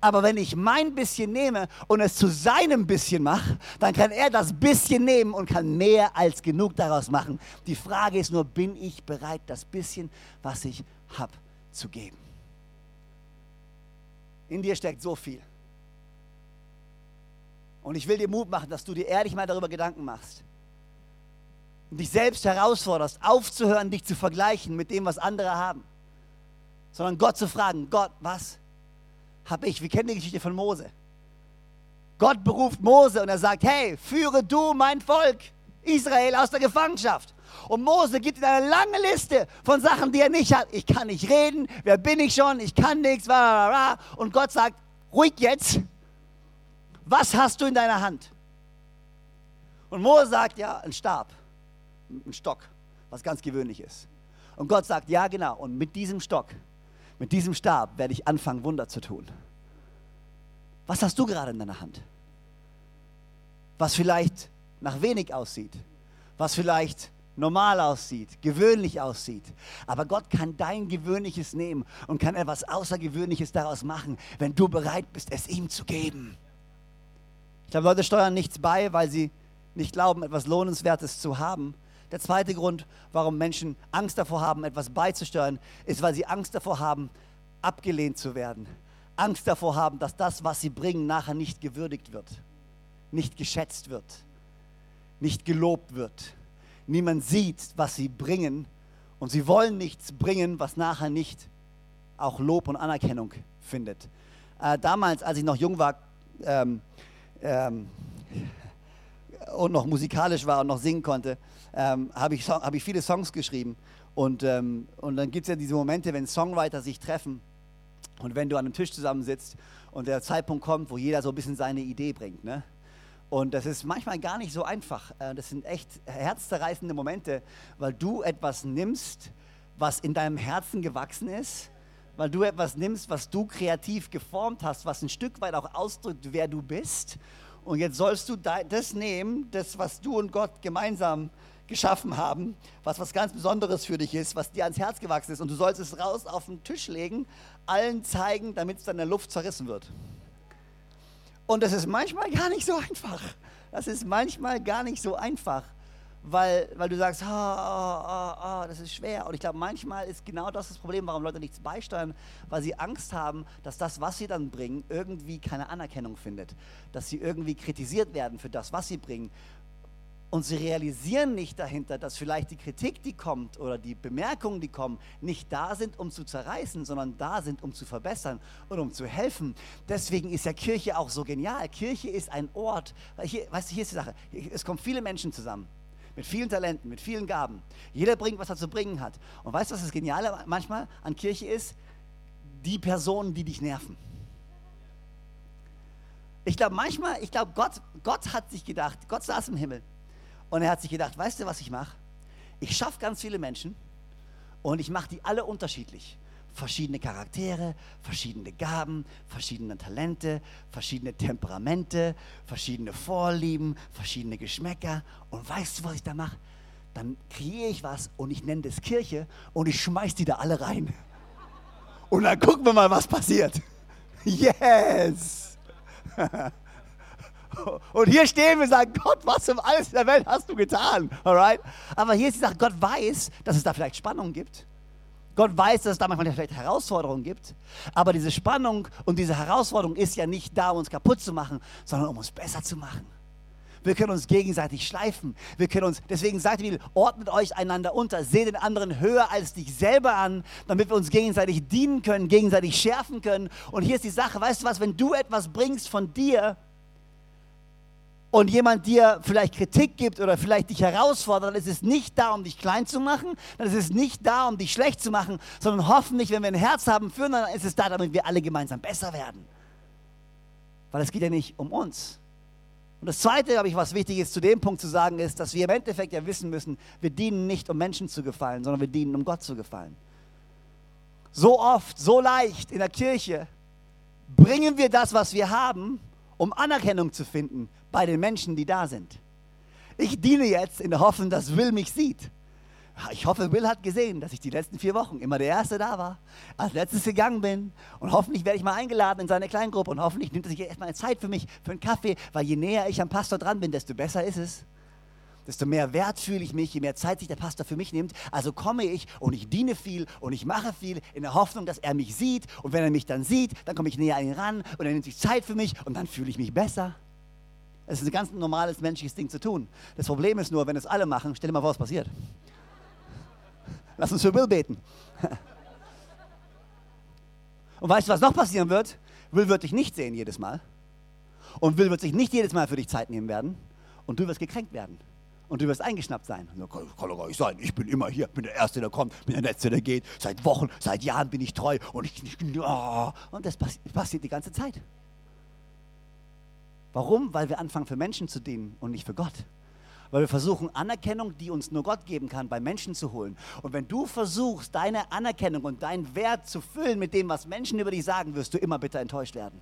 Aber wenn ich mein bisschen nehme und es zu seinem bisschen mache, dann kann er das bisschen nehmen und kann mehr als genug daraus machen. Die Frage ist nur, bin ich bereit, das bisschen, was ich habe, zu geben? In dir steckt so viel. Und ich will dir Mut machen, dass du dir ehrlich mal darüber Gedanken machst. Und dich selbst herausforderst, aufzuhören, dich zu vergleichen mit dem, was andere haben. Sondern Gott zu fragen, Gott, was habe ich. Wir kennen die Geschichte von Mose. Gott beruft Mose und er sagt, hey, führe du mein Volk Israel aus der Gefangenschaft. Und Mose gibt ihm eine lange Liste von Sachen, die er nicht hat. Ich kann nicht reden, wer bin ich schon, ich kann nichts. Und Gott sagt, ruhig jetzt, was hast du in deiner Hand? Und Mose sagt, ja, ein Stab, ein Stock, was ganz gewöhnlich ist. Und Gott sagt, ja, genau, und mit diesem Stock mit diesem Stab werde ich anfangen, Wunder zu tun. Was hast du gerade in deiner Hand? Was vielleicht nach wenig aussieht, was vielleicht normal aussieht, gewöhnlich aussieht. Aber Gott kann dein Gewöhnliches nehmen und kann etwas Außergewöhnliches daraus machen, wenn du bereit bist, es ihm zu geben. Ich glaube, Leute steuern nichts bei, weil sie nicht glauben, etwas Lohnenswertes zu haben, der zweite Grund, warum Menschen Angst davor haben, etwas beizusteuern, ist, weil sie Angst davor haben, abgelehnt zu werden. Angst davor haben, dass das, was sie bringen, nachher nicht gewürdigt wird, nicht geschätzt wird, nicht gelobt wird. Niemand sieht, was sie bringen und sie wollen nichts bringen, was nachher nicht auch Lob und Anerkennung findet. Äh, damals, als ich noch jung war, ähm, ähm, und noch musikalisch war und noch singen konnte, ähm, habe ich, hab ich viele Songs geschrieben. Und, ähm, und dann gibt es ja diese Momente, wenn Songwriter sich treffen und wenn du an einem Tisch zusammensitzt und der Zeitpunkt kommt, wo jeder so ein bisschen seine Idee bringt. Ne? Und das ist manchmal gar nicht so einfach. Äh, das sind echt herzzerreißende Momente, weil du etwas nimmst, was in deinem Herzen gewachsen ist, weil du etwas nimmst, was du kreativ geformt hast, was ein Stück weit auch ausdrückt, wer du bist. Und jetzt sollst du das nehmen, das, was du und Gott gemeinsam geschaffen haben, was was ganz Besonderes für dich ist, was dir ans Herz gewachsen ist. Und du sollst es raus auf den Tisch legen, allen zeigen, damit es dann in der Luft zerrissen wird. Und das ist manchmal gar nicht so einfach. Das ist manchmal gar nicht so einfach, weil, weil du sagst, oh, oh, oh, das ist schwer. Und ich glaube, manchmal ist genau das das Problem, warum Leute nichts beisteuern, weil sie Angst haben, dass das, was sie dann bringen, irgendwie keine Anerkennung findet. Dass sie irgendwie kritisiert werden für das, was sie bringen. Und sie realisieren nicht dahinter, dass vielleicht die Kritik, die kommt oder die Bemerkungen, die kommen, nicht da sind, um zu zerreißen, sondern da sind, um zu verbessern und um zu helfen. Deswegen ist ja Kirche auch so genial. Kirche ist ein Ort, hier, weißt du, hier ist die Sache, es kommen viele Menschen zusammen mit vielen Talenten, mit vielen Gaben. Jeder bringt, was er zu bringen hat. Und weißt du, was das Geniale manchmal an Kirche ist? Die Personen, die dich nerven. Ich glaube manchmal, ich glaube, Gott, Gott hat sich gedacht, Gott saß im Himmel Und er hat sich gedacht, weißt du, was ich mache? Ich schaffe ganz viele Menschen und ich mache die alle unterschiedlich. Verschiedene Charaktere, verschiedene Gaben, verschiedene Talente, verschiedene Temperamente, verschiedene Vorlieben, verschiedene Geschmäcker. Und weißt du, was ich da mache? Dann kreiere ich was und ich nenne das Kirche und ich schmeiß die da alle rein. Und dann gucken wir mal, was passiert. Yes! Und hier stehen wir und sagen, Gott, was um alles in der Welt hast du getan? Alright? Aber hier ist die Sache, Gott weiß, dass es da vielleicht Spannung gibt. Gott weiß, dass es da manchmal vielleicht Herausforderungen gibt. Aber diese Spannung und diese Herausforderung ist ja nicht da, um uns kaputt zu machen, sondern um uns besser zu machen. Wir können uns gegenseitig schleifen. Wir können uns, deswegen sagt die Bibel, ordnet euch einander unter, seht den anderen höher als dich selber an, damit wir uns gegenseitig dienen können, gegenseitig schärfen können. Und hier ist die Sache, weißt du was, wenn du etwas bringst von dir, und jemand dir vielleicht Kritik gibt oder vielleicht dich herausfordert, dann ist es nicht da, um dich klein zu machen, dann ist es nicht da, um dich schlecht zu machen, sondern hoffentlich, wenn wir ein Herz haben für, dann ist es da, damit wir alle gemeinsam besser werden. Weil es geht ja nicht um uns. Und das Zweite, glaube ich, was wichtig ist, zu dem Punkt zu sagen, ist, dass wir im Endeffekt ja wissen müssen, wir dienen nicht, um Menschen zu gefallen, sondern wir dienen, um Gott zu gefallen. So oft, so leicht in der Kirche bringen wir das, was wir haben, um Anerkennung zu finden bei den Menschen, die da sind. Ich diene jetzt in der Hoffnung, dass Will mich sieht. Ich hoffe, Will hat gesehen, dass ich die letzten vier Wochen immer der Erste da war, als letztes gegangen bin. Und hoffentlich werde ich mal eingeladen in seine Kleingruppe und hoffentlich nimmt er sich erstmal Zeit für mich, für einen Kaffee, weil je näher ich am Pastor dran bin, desto besser ist es desto mehr Wert fühle ich mich, je mehr Zeit sich der Pastor für mich nimmt. Also komme ich und ich diene viel und ich mache viel in der Hoffnung, dass er mich sieht. Und wenn er mich dann sieht, dann komme ich näher an ihn ran und er nimmt sich Zeit für mich und dann fühle ich mich besser. Es ist ein ganz normales menschliches Ding zu tun. Das Problem ist nur, wenn es alle machen, stell dir mal vor, was passiert. Lass uns für Will beten. Und weißt du, was noch passieren wird? Will wird dich nicht sehen jedes Mal. Und Will wird sich nicht jedes Mal für dich Zeit nehmen werden. Und du wirst gekränkt werden und du wirst eingeschnappt sein. Das kann, doch gar nicht sein. Ich bin immer hier, bin der Erste, der kommt, bin der Letzte, der geht. Seit Wochen, seit Jahren bin ich treu und ich, oh. und das passiert die ganze Zeit. Warum? Weil wir anfangen für Menschen zu dienen und nicht für Gott. Weil wir versuchen, Anerkennung, die uns nur Gott geben kann, bei Menschen zu holen. Und wenn du versuchst, deine Anerkennung und deinen Wert zu füllen mit dem, was Menschen über dich sagen, wirst du immer bitter enttäuscht werden.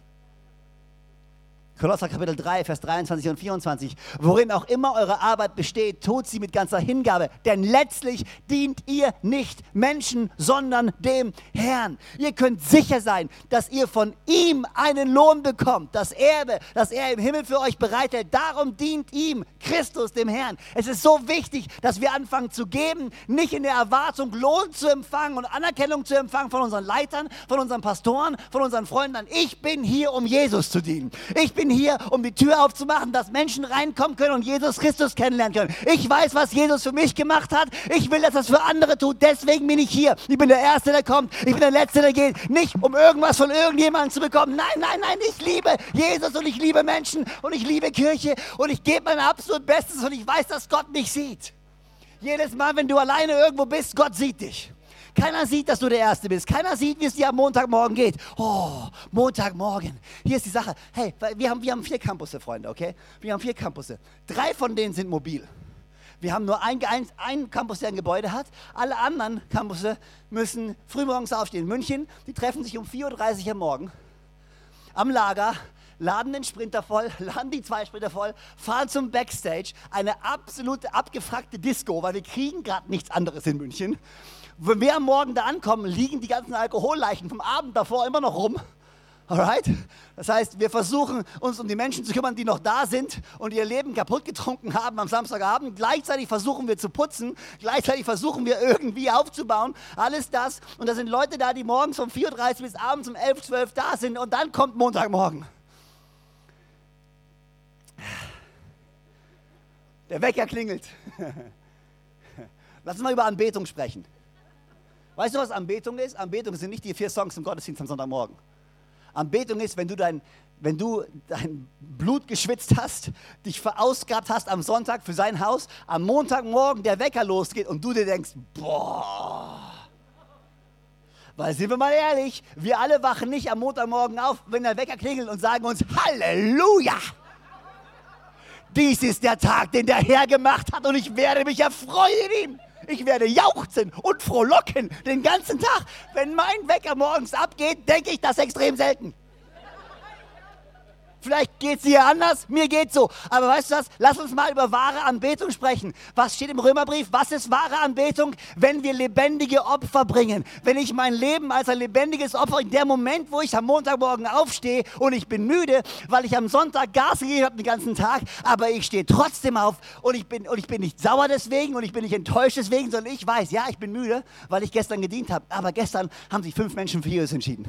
Kolosser Kapitel 3, Vers 23 und 24. Worin auch immer eure Arbeit besteht, tut sie mit ganzer Hingabe, denn letztlich dient ihr nicht Menschen, sondern dem Herrn. Ihr könnt sicher sein, dass ihr von ihm einen Lohn bekommt, das Erbe, das er im Himmel für euch bereitet. Darum dient ihm Christus, dem Herrn. Es ist so wichtig, dass wir anfangen zu geben, nicht in der Erwartung, Lohn zu empfangen und Anerkennung zu empfangen von unseren Leitern, von unseren Pastoren, von unseren Freunden. Ich bin hier, um Jesus zu dienen. Ich bin hier, um die Tür aufzumachen, dass Menschen reinkommen können und Jesus Christus kennenlernen können. Ich weiß, was Jesus für mich gemacht hat. Ich will, dass das für andere tut. Deswegen bin ich hier. Ich bin der Erste, der kommt. Ich bin der Letzte, der geht. Nicht, um irgendwas von irgendjemandem zu bekommen. Nein, nein, nein. Ich liebe Jesus und ich liebe Menschen und ich liebe Kirche und ich gebe mein absolut Bestes und ich weiß, dass Gott mich sieht. Jedes Mal, wenn du alleine irgendwo bist, Gott sieht dich. Keiner sieht, dass du der Erste bist. Keiner sieht, wie es dir am Montagmorgen geht. Oh, Montagmorgen. Hier ist die Sache. Hey, wir haben, wir haben vier Campusse, Freunde, okay? Wir haben vier Campusse. Drei von denen sind mobil. Wir haben nur einen ein Campus, der ein Gebäude hat. Alle anderen Campusse müssen frühmorgens aufstehen. München, die treffen sich um 4.30 Uhr am Morgen am Lager, laden den Sprinter voll, laden die zwei Sprinter voll, fahren zum Backstage, eine absolute abgefragte Disco, weil wir kriegen gerade nichts anderes in München. Wenn wir am Morgen da ankommen, liegen die ganzen Alkoholleichen vom Abend davor immer noch rum. Alright? Das heißt, wir versuchen uns um die Menschen zu kümmern, die noch da sind und ihr Leben kaputt getrunken haben am Samstagabend. Gleichzeitig versuchen wir zu putzen, gleichzeitig versuchen wir irgendwie aufzubauen. Alles das. Und da sind Leute da, die morgens um 4.30 Uhr bis abends um 11, 12 da sind und dann kommt Montagmorgen. Der Wecker klingelt. Lass uns mal über Anbetung sprechen. Weißt du, was Anbetung ist? Anbetung sind nicht die vier Songs im Gottesdienst am Sonntagmorgen. Anbetung ist, wenn du dein, wenn du dein Blut geschwitzt hast, dich verausgabt hast am Sonntag für sein Haus, am Montagmorgen der Wecker losgeht und du dir denkst, boah. Weil sind wir mal ehrlich, wir alle wachen nicht am Montagmorgen auf, wenn der Wecker klingelt und sagen uns Halleluja. Dies ist der Tag, den der Herr gemacht hat und ich werde mich erfreuen in ihm. Ich werde jauchzen und frohlocken den ganzen Tag. Wenn mein Wecker morgens abgeht, denke ich das extrem selten. Vielleicht geht es dir anders, mir geht so. Aber weißt du was? Lass uns mal über wahre Anbetung sprechen. Was steht im Römerbrief? Was ist wahre Anbetung? Wenn wir lebendige Opfer bringen. Wenn ich mein Leben als ein lebendiges Opfer, in der Moment, wo ich am Montagmorgen aufstehe und ich bin müde, weil ich am Sonntag Gas gegeben habe den ganzen Tag, aber ich stehe trotzdem auf und ich, bin, und ich bin nicht sauer deswegen und ich bin nicht enttäuscht deswegen, sondern ich weiß, ja, ich bin müde, weil ich gestern gedient habe. Aber gestern haben sich fünf Menschen für Jesus entschieden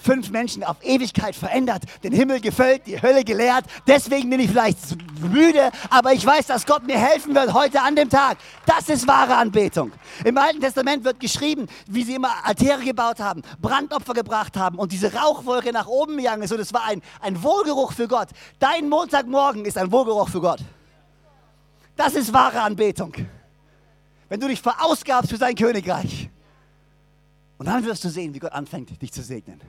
fünf Menschen auf Ewigkeit verändert, den Himmel gefüllt, die Hölle geleert. Deswegen bin ich vielleicht müde, aber ich weiß, dass Gott mir helfen wird heute an dem Tag. Das ist wahre Anbetung. Im Alten Testament wird geschrieben, wie sie immer Altäre gebaut haben, Brandopfer gebracht haben und diese Rauchwolke nach oben gegangen ist und es war ein, ein Wohlgeruch für Gott. Dein Montagmorgen ist ein Wohlgeruch für Gott. Das ist wahre Anbetung. Wenn du dich verausgabst für sein Königreich. Und dann wirst du sehen, wie Gott anfängt, dich zu segnen.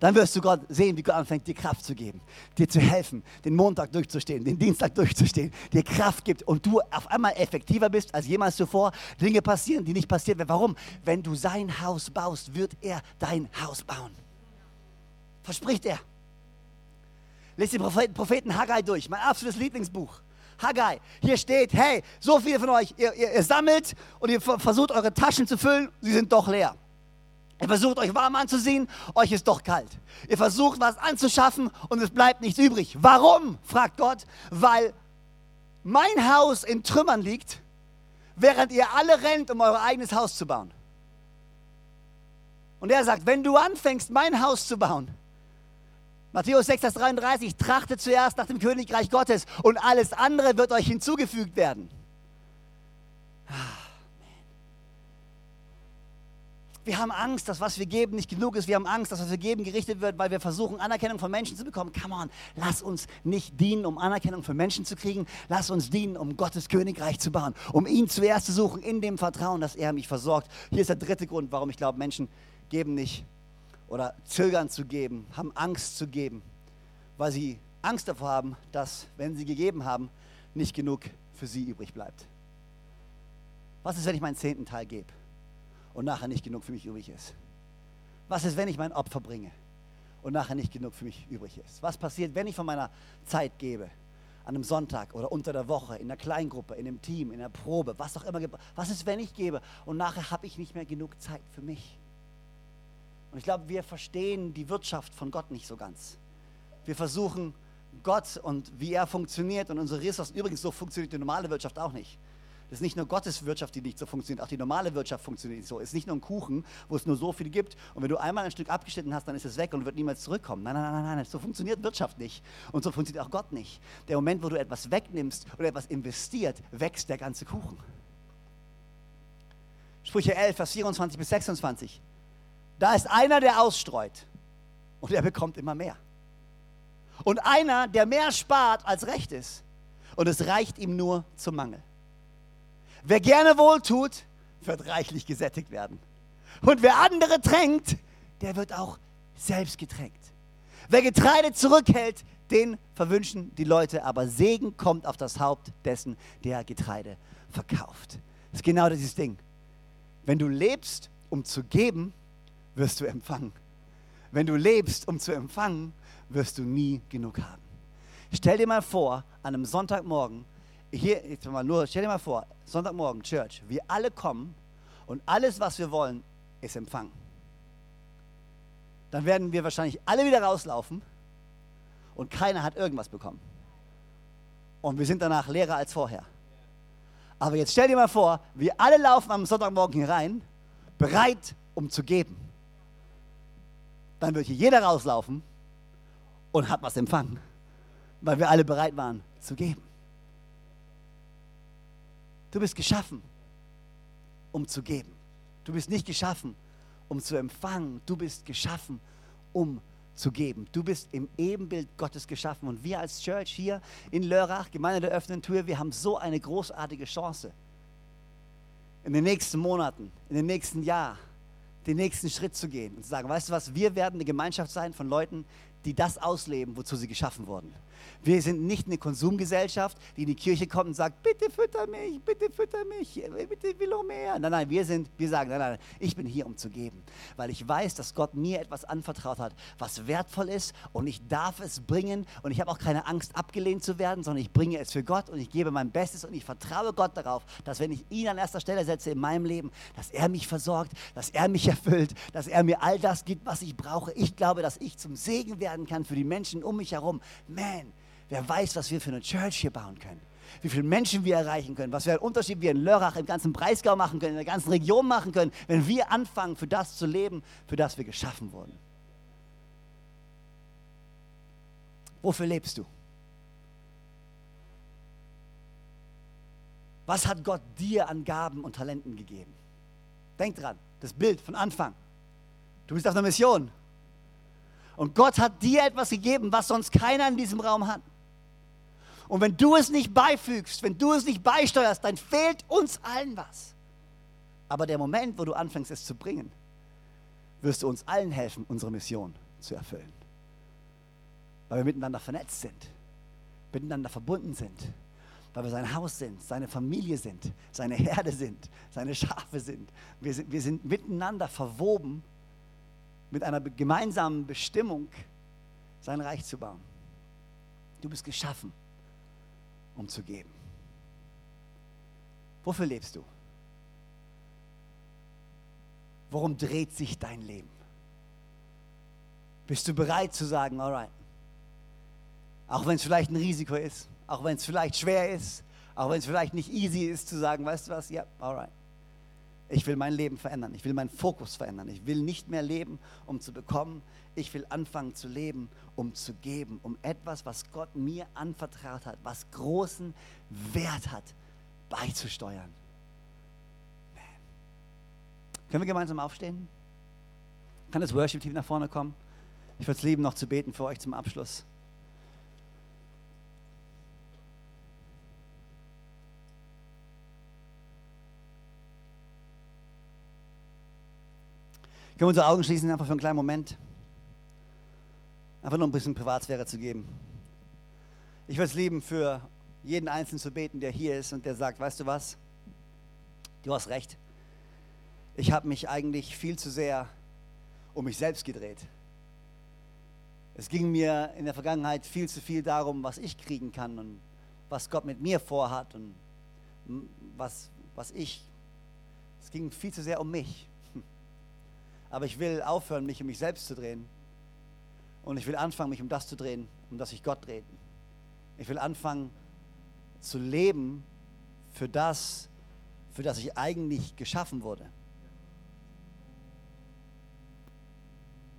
Dann wirst du Gott sehen, wie Gott anfängt, dir Kraft zu geben, dir zu helfen, den Montag durchzustehen, den Dienstag durchzustehen, dir Kraft gibt und du auf einmal effektiver bist als jemals zuvor. Dinge passieren, die nicht passiert werden. Warum? Wenn du sein Haus baust, wird er dein Haus bauen. Verspricht er. Lest den Propheten, Propheten Haggai durch, mein absolutes Lieblingsbuch. Haggai, hier steht, hey, so viele von euch, ihr, ihr, ihr sammelt und ihr versucht eure Taschen zu füllen, sie sind doch leer. Ihr versucht euch warm anzusehen, euch ist doch kalt. Ihr versucht was anzuschaffen und es bleibt nichts übrig. Warum? fragt Gott. Weil mein Haus in Trümmern liegt, während ihr alle rennt, um euer eigenes Haus zu bauen. Und er sagt, wenn du anfängst, mein Haus zu bauen, Matthäus 6, Vers 33, trachtet zuerst nach dem Königreich Gottes und alles andere wird euch hinzugefügt werden. Wir haben Angst, dass was wir geben nicht genug ist. Wir haben Angst, dass was wir geben gerichtet wird, weil wir versuchen, Anerkennung von Menschen zu bekommen. Come on, lass uns nicht dienen, um Anerkennung von Menschen zu kriegen. Lass uns dienen, um Gottes Königreich zu bauen, um ihn zuerst zu suchen, in dem Vertrauen, dass er mich versorgt. Hier ist der dritte Grund, warum ich glaube, Menschen geben nicht oder zögern zu geben, haben Angst zu geben, weil sie Angst davor haben, dass, wenn sie gegeben haben, nicht genug für sie übrig bleibt. Was ist, wenn ich meinen zehnten Teil gebe? Und nachher nicht genug für mich übrig ist? Was ist, wenn ich mein Opfer bringe und nachher nicht genug für mich übrig ist? Was passiert, wenn ich von meiner Zeit gebe? An einem Sonntag oder unter der Woche, in einer Kleingruppe, in einem Team, in einer Probe, was auch immer. Was ist, wenn ich gebe und nachher habe ich nicht mehr genug Zeit für mich? Und ich glaube, wir verstehen die Wirtschaft von Gott nicht so ganz. Wir versuchen Gott und wie er funktioniert und unsere Ressourcen. Übrigens, so funktioniert die normale Wirtschaft auch nicht. Das ist nicht nur Gottes Wirtschaft, die nicht so funktioniert, auch die normale Wirtschaft funktioniert nicht so. Es ist nicht nur ein Kuchen, wo es nur so viel gibt und wenn du einmal ein Stück abgeschnitten hast, dann ist es weg und wird niemals zurückkommen. Nein, nein, nein, nein, so funktioniert Wirtschaft nicht und so funktioniert auch Gott nicht. Der Moment, wo du etwas wegnimmst oder etwas investiert, wächst der ganze Kuchen. Sprüche 11, Vers 24 bis 26. Da ist einer, der ausstreut und er bekommt immer mehr. Und einer, der mehr spart als recht ist und es reicht ihm nur zum Mangel. Wer gerne wohltut, wird reichlich gesättigt werden. Und wer andere tränkt, der wird auch selbst getränkt. Wer Getreide zurückhält, den verwünschen die Leute, aber Segen kommt auf das Haupt dessen, der Getreide verkauft. Das ist genau dieses Ding. Wenn du lebst, um zu geben, wirst du empfangen. Wenn du lebst, um zu empfangen, wirst du nie genug haben. Stell dir mal vor, an einem Sonntagmorgen, hier, jetzt mal nur, stell dir mal vor, Sonntagmorgen, Church, wir alle kommen und alles, was wir wollen, ist empfangen. Dann werden wir wahrscheinlich alle wieder rauslaufen und keiner hat irgendwas bekommen. Und wir sind danach leerer als vorher. Aber jetzt stell dir mal vor, wir alle laufen am Sonntagmorgen hier rein, bereit, um zu geben. Dann wird hier jeder rauslaufen und hat was empfangen, weil wir alle bereit waren zu geben. Du bist geschaffen, um zu geben. Du bist nicht geschaffen, um zu empfangen. Du bist geschaffen, um zu geben. Du bist im Ebenbild Gottes geschaffen. Und wir als Church hier in Lörrach, Gemeinde der öffnen Tür, wir haben so eine großartige Chance. In den nächsten Monaten, in den nächsten Jahr, den nächsten Schritt zu gehen und zu sagen, weißt du was, wir werden eine Gemeinschaft sein von Leuten, die das ausleben, wozu sie geschaffen wurden. Wir sind nicht eine Konsumgesellschaft, die in die Kirche kommt und sagt, bitte fütter mich, bitte fütter mich, bitte will noch mehr. Nein, nein, wir, sind, wir sagen, nein, nein, ich bin hier, um zu geben, weil ich weiß, dass Gott mir etwas anvertraut hat, was wertvoll ist und ich darf es bringen und ich habe auch keine Angst, abgelehnt zu werden, sondern ich bringe es für Gott und ich gebe mein Bestes und ich vertraue Gott darauf, dass wenn ich ihn an erster Stelle setze in meinem Leben, dass er mich versorgt, dass er mich erfüllt, dass er mir all das gibt, was ich brauche. Ich glaube, dass ich zum Segen werden kann für die Menschen um mich herum. Man, Wer weiß, was wir für eine Church hier bauen können. Wie viele Menschen wir erreichen können, was für einen Unterschied wir in Lörrach, im ganzen Breisgau machen können, in der ganzen Region machen können, wenn wir anfangen, für das zu leben, für das wir geschaffen wurden. Wofür lebst du? Was hat Gott dir an Gaben und Talenten gegeben? Denk dran, das Bild von Anfang. Du bist auf einer Mission. Und Gott hat dir etwas gegeben, was sonst keiner in diesem Raum hat. Und wenn du es nicht beifügst, wenn du es nicht beisteuerst, dann fehlt uns allen was. Aber der Moment, wo du anfängst, es zu bringen, wirst du uns allen helfen, unsere Mission zu erfüllen. Weil wir miteinander vernetzt sind, miteinander verbunden sind, weil wir sein Haus sind, seine Familie sind, seine Herde sind, seine Schafe sind. Wir sind, wir sind miteinander verwoben mit einer gemeinsamen Bestimmung, sein Reich zu bauen. Du bist geschaffen um zu geben. Wofür lebst du? Worum dreht sich dein Leben? Bist du bereit zu sagen, alright, auch wenn es vielleicht ein Risiko ist, auch wenn es vielleicht schwer ist, auch wenn es vielleicht nicht easy ist zu sagen, weißt du was, ja, alright. Ich will mein Leben verändern. Ich will meinen Fokus verändern. Ich will nicht mehr leben, um zu bekommen. Ich will anfangen zu leben, um zu geben, um etwas, was Gott mir anvertraut hat, was großen Wert hat, beizusteuern. Man. Können wir gemeinsam aufstehen? Kann das Worship-Team nach vorne kommen? Ich würde es lieben, noch zu beten für euch zum Abschluss. Können wir unsere Augen schließen, einfach für einen kleinen Moment? Einfach nur ein bisschen Privatsphäre zu geben. Ich würde es lieben, für jeden Einzelnen zu beten, der hier ist und der sagt, weißt du was? Du hast recht. Ich habe mich eigentlich viel zu sehr um mich selbst gedreht. Es ging mir in der Vergangenheit viel zu viel darum, was ich kriegen kann und was Gott mit mir vorhat und was, was ich. Es ging viel zu sehr um mich. Aber ich will aufhören, mich um mich selbst zu drehen. Und ich will anfangen, mich um das zu drehen, um das sich Gott dreht. Ich will anfangen zu leben für das, für das ich eigentlich geschaffen wurde.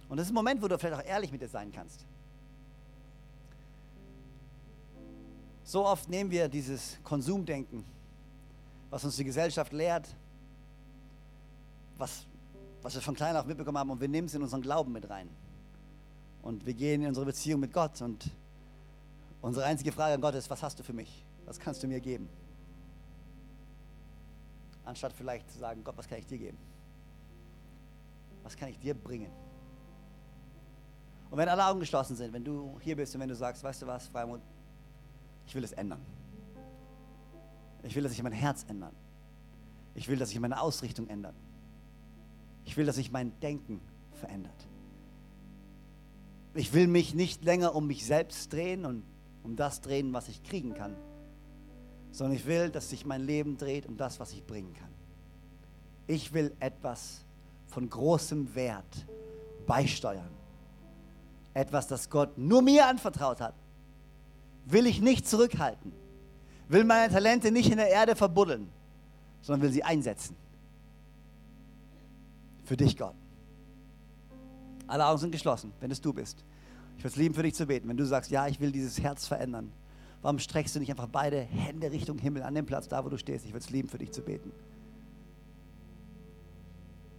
Und das ist ein Moment, wo du vielleicht auch ehrlich mit dir sein kannst. So oft nehmen wir dieses Konsumdenken, was uns die Gesellschaft lehrt, was was wir von klein auf mitbekommen haben, und wir nehmen es in unseren Glauben mit rein. Und wir gehen in unsere Beziehung mit Gott. Und unsere einzige Frage an Gott ist, was hast du für mich? Was kannst du mir geben? Anstatt vielleicht zu sagen, Gott, was kann ich dir geben? Was kann ich dir bringen? Und wenn alle Augen geschlossen sind, wenn du hier bist und wenn du sagst, weißt du was, Freimut, ich will es ändern. Ich will, dass sich mein Herz ändert. Ich will, dass sich meine Ausrichtung ändert. Ich will, dass sich mein Denken verändert. Ich will mich nicht länger um mich selbst drehen und um das drehen, was ich kriegen kann, sondern ich will, dass sich mein Leben dreht um das, was ich bringen kann. Ich will etwas von großem Wert beisteuern. Etwas, das Gott nur mir anvertraut hat. Will ich nicht zurückhalten. Will meine Talente nicht in der Erde verbuddeln, sondern will sie einsetzen für dich, Gott. Alle Augen sind geschlossen, wenn es du bist. Ich würde es lieben, für dich zu beten. Wenn du sagst, ja, ich will dieses Herz verändern, warum streckst du nicht einfach beide Hände Richtung Himmel an dem Platz, da wo du stehst? Ich würde es lieben, für dich zu beten.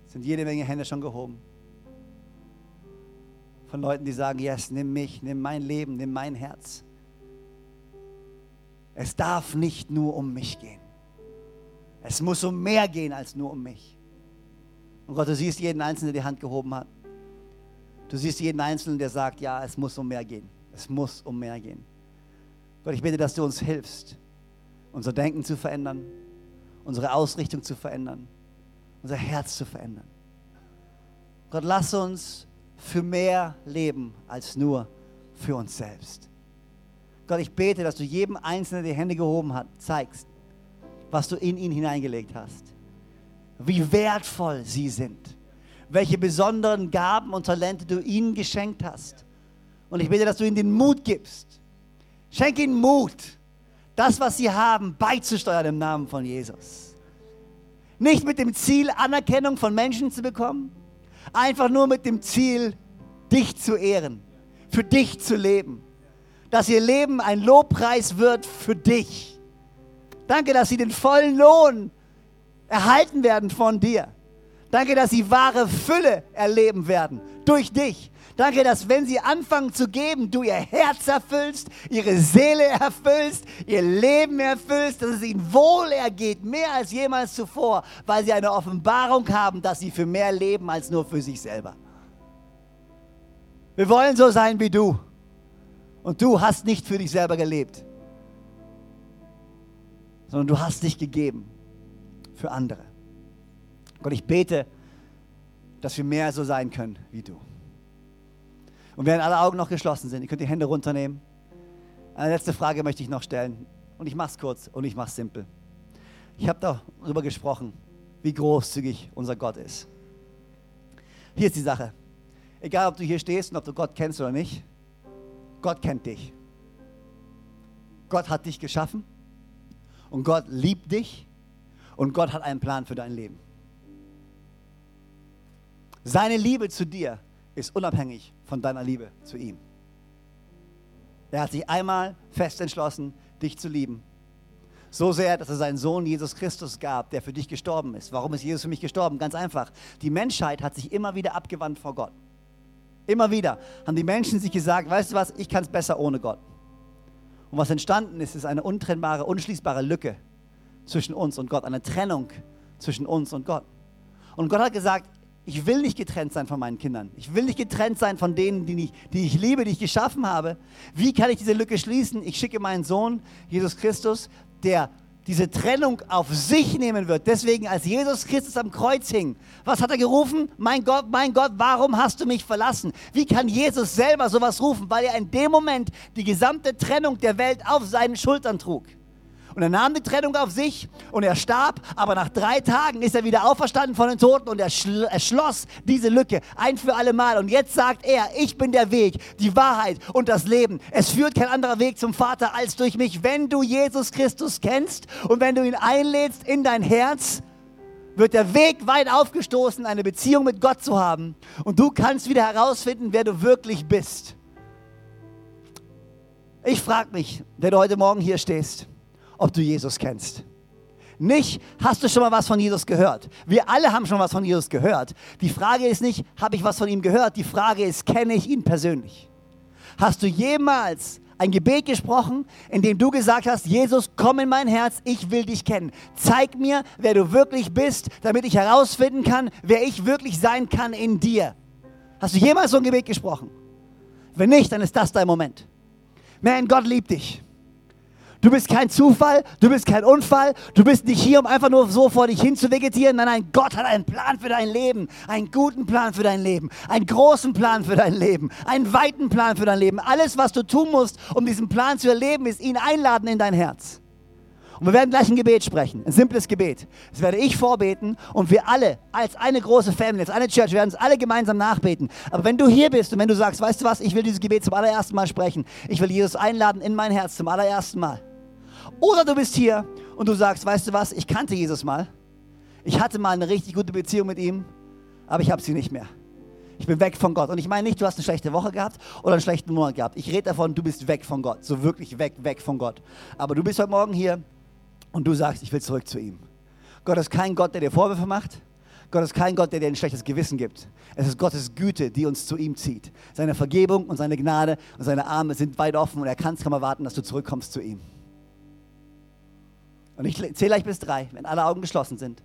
Es sind jede Menge Hände schon gehoben. Von Leuten, die sagen, yes, nimm mich, nimm mein Leben, nimm mein Herz. Es darf nicht nur um mich gehen. Es muss um mehr gehen als nur um mich. Und Gott, du siehst jeden Einzelnen, der die Hand gehoben hat. Du siehst jeden Einzelnen, der sagt, ja, es muss um mehr gehen. Es muss um mehr gehen. Gott, ich bitte, dass du uns hilfst, unser Denken zu verändern, unsere Ausrichtung zu verändern, unser Herz zu verändern. Gott, lass uns für mehr leben als nur für uns selbst. Gott, ich bete, dass du jedem Einzelnen, der die Hände gehoben hat, zeigst, was du in ihn hineingelegt hast. Wie wertvoll sie sind. Welche besonderen Gaben und Talente du ihnen geschenkt hast. Und ich bete, dass du ihnen den Mut gibst. Schenk ihnen Mut, das, was sie haben, beizusteuern im Namen von Jesus. Nicht mit dem Ziel, Anerkennung von Menschen zu bekommen, einfach nur mit dem Ziel, dich zu ehren, für dich zu leben. Dass ihr Leben ein Lobpreis wird für dich. Danke, dass sie den vollen Lohn erhalten werden von dir. Danke, dass sie wahre Fülle erleben werden durch dich. Danke, dass wenn sie anfangen zu geben, du ihr Herz erfüllst, ihre Seele erfüllst, ihr Leben erfüllst, dass es ihnen wohl ergeht, mehr als jemals zuvor, weil sie eine Offenbarung haben, dass sie für mehr leben als nur für sich selber. Wir wollen so sein wie du. Und du hast nicht für dich selber gelebt, sondern du hast dich gegeben für andere. Gott, ich bete, dass wir mehr so sein können wie du. Und während alle Augen noch geschlossen sind, ihr könnt die Hände runternehmen. Eine letzte Frage möchte ich noch stellen. Und ich mache es kurz und ich mache es simpel. Ich habe darüber gesprochen, wie großzügig unser Gott ist. Hier ist die Sache. Egal, ob du hier stehst und ob du Gott kennst oder nicht, Gott kennt dich. Gott hat dich geschaffen und Gott liebt dich und Gott hat einen Plan für dein Leben. Seine Liebe zu dir ist unabhängig von deiner Liebe zu ihm. Er hat sich einmal fest entschlossen, dich zu lieben. So sehr, dass er seinen Sohn Jesus Christus gab, der für dich gestorben ist. Warum ist Jesus für mich gestorben? Ganz einfach. Die Menschheit hat sich immer wieder abgewandt vor Gott. Immer wieder haben die Menschen sich gesagt, weißt du was, ich kann es besser ohne Gott. Und was entstanden ist, ist eine untrennbare, unschließbare Lücke zwischen uns und Gott, eine Trennung zwischen uns und Gott. Und Gott hat gesagt, ich will nicht getrennt sein von meinen Kindern. Ich will nicht getrennt sein von denen, die ich, die ich liebe, die ich geschaffen habe. Wie kann ich diese Lücke schließen? Ich schicke meinen Sohn, Jesus Christus, der diese Trennung auf sich nehmen wird. Deswegen, als Jesus Christus am Kreuz hing, was hat er gerufen? Mein Gott, mein Gott, warum hast du mich verlassen? Wie kann Jesus selber sowas rufen? Weil er in dem Moment die gesamte Trennung der Welt auf seinen Schultern trug. Und er nahm die Trennung auf sich und er starb, aber nach drei Tagen ist er wieder auferstanden von den Toten und er, schl er schloss diese Lücke ein für alle Mal. Und jetzt sagt er, ich bin der Weg, die Wahrheit und das Leben. Es führt kein anderer Weg zum Vater als durch mich. Wenn du Jesus Christus kennst und wenn du ihn einlädst in dein Herz, wird der Weg weit aufgestoßen, eine Beziehung mit Gott zu haben. Und du kannst wieder herausfinden, wer du wirklich bist. Ich frage mich, wer du heute Morgen hier stehst ob du Jesus kennst. Nicht, hast du schon mal was von Jesus gehört? Wir alle haben schon was von Jesus gehört. Die Frage ist nicht, habe ich was von ihm gehört? Die Frage ist, kenne ich ihn persönlich? Hast du jemals ein Gebet gesprochen, in dem du gesagt hast, Jesus, komm in mein Herz, ich will dich kennen. Zeig mir, wer du wirklich bist, damit ich herausfinden kann, wer ich wirklich sein kann in dir. Hast du jemals so ein Gebet gesprochen? Wenn nicht, dann ist das dein Moment. Man, Gott liebt dich. Du bist kein Zufall, du bist kein Unfall, du bist nicht hier, um einfach nur so vor dich hin zu vegetieren. Nein, nein, Gott hat einen Plan für dein Leben, einen guten Plan für dein Leben, einen großen Plan für dein Leben, einen weiten Plan für dein Leben. Alles, was du tun musst, um diesen Plan zu erleben, ist ihn einladen in dein Herz. Und wir werden gleich ein Gebet sprechen, ein simples Gebet. Das werde ich vorbeten und wir alle als eine große Family, als eine Church, werden es alle gemeinsam nachbeten. Aber wenn du hier bist und wenn du sagst, weißt du was, ich will dieses Gebet zum allerersten Mal sprechen, ich will Jesus einladen in mein Herz zum allerersten Mal oder du bist hier und du sagst, weißt du was, ich kannte Jesus mal. Ich hatte mal eine richtig gute Beziehung mit ihm, aber ich habe sie nicht mehr. Ich bin weg von Gott. Und ich meine nicht, du hast eine schlechte Woche gehabt oder einen schlechten Monat gehabt. Ich rede davon, du bist weg von Gott. So wirklich weg, weg von Gott. Aber du bist heute Morgen hier und du sagst, ich will zurück zu ihm. Gott ist kein Gott, der dir Vorwürfe macht. Gott ist kein Gott, der dir ein schlechtes Gewissen gibt. Es ist Gottes Güte, die uns zu ihm zieht. Seine Vergebung und seine Gnade und seine Arme sind weit offen und er kann es kaum erwarten, dass du zurückkommst zu ihm. Und ich zähle gleich bis drei, wenn alle Augen geschlossen sind.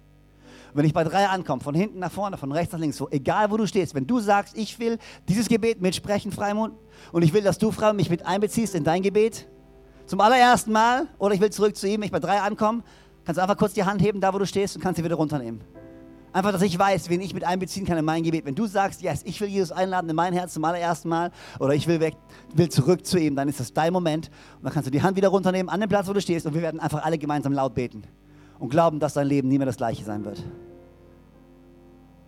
wenn ich bei drei ankomme, von hinten nach vorne, von rechts nach links, so, egal wo du stehst, wenn du sagst, ich will dieses Gebet mitsprechen, Freimund, und ich will, dass du, Freimund, mich mit einbeziehst in dein Gebet, zum allerersten Mal, oder ich will zurück zu ihm, wenn ich bei drei ankomme, kannst du einfach kurz die Hand heben, da wo du stehst, und kannst sie wieder runternehmen. Einfach, dass ich weiß, wen ich mit einbeziehen kann in mein Gebet. Wenn du sagst, yes, ich will Jesus einladen in mein Herz zum allerersten Mal oder ich will weg, will zurück zu ihm, dann ist das dein Moment. Und dann kannst du die Hand wieder runternehmen an den Platz, wo du stehst und wir werden einfach alle gemeinsam laut beten und glauben, dass dein Leben nie mehr das gleiche sein wird.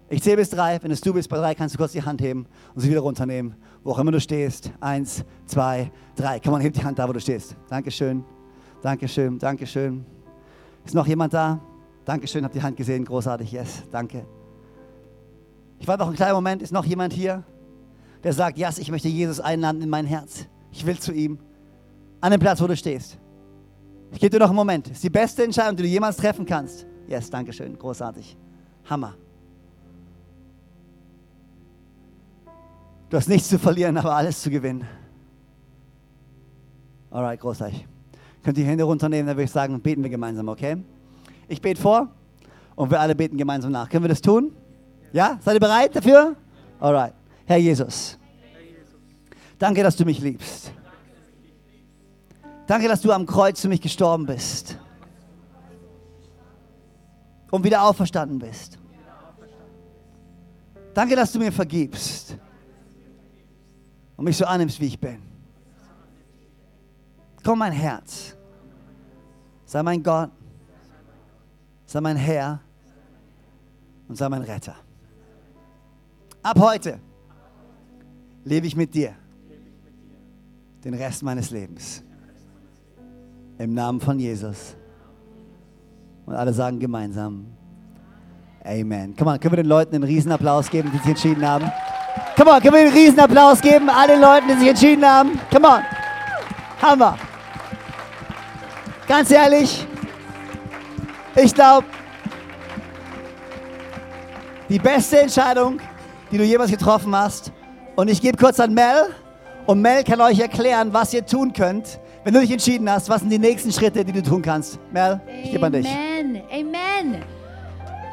Ich zähle bis drei. Wenn es du bist bei drei, kannst du kurz die Hand heben und sie wieder runternehmen, wo auch immer du stehst. Eins, zwei, drei. Komm mal, heb die Hand da, wo du stehst. Dankeschön, Dankeschön, Dankeschön. Ist noch jemand da? Dankeschön, habt die Hand gesehen, großartig, yes, danke. Ich warte noch einen kleinen Moment, ist noch jemand hier, der sagt, yes, ich möchte Jesus einladen in mein Herz. Ich will zu ihm. An dem Platz, wo du stehst. Ich gebe dir noch einen Moment. Ist die beste Entscheidung, die du jemals treffen kannst. Yes, Dankeschön, großartig. Hammer. Du hast nichts zu verlieren, aber alles zu gewinnen. Alright, großartig. Könnt ihr die Hände runternehmen, dann würde ich sagen, beten wir gemeinsam, okay? Ich bete vor und wir alle beten gemeinsam nach. Können wir das tun? Ja? Seid ihr bereit dafür? Alright. Herr Jesus, danke, dass du mich liebst. Danke, dass du am Kreuz für mich gestorben bist und wieder auferstanden bist. Danke, dass du mir vergibst und mich so annimmst, wie ich bin. Komm mein Herz, sei mein Gott, sei mein Herr und sei mein Retter. Ab heute lebe ich mit dir den Rest meines Lebens. Im Namen von Jesus. Und alle sagen gemeinsam Amen. Komm mal, können wir den Leuten einen Riesenapplaus geben, die sich entschieden haben? Komm on, können wir einen Riesenapplaus geben, allen Leuten, die sich entschieden haben? Come on. Hammer. Ganz ehrlich, ich glaube, die beste Entscheidung, die du jemals getroffen hast. Und ich gebe kurz an Mel. Und Mel kann euch erklären, was ihr tun könnt, wenn du dich entschieden hast. Was sind die nächsten Schritte, die du tun kannst? Mel, ich gebe an dich. Amen. Amen.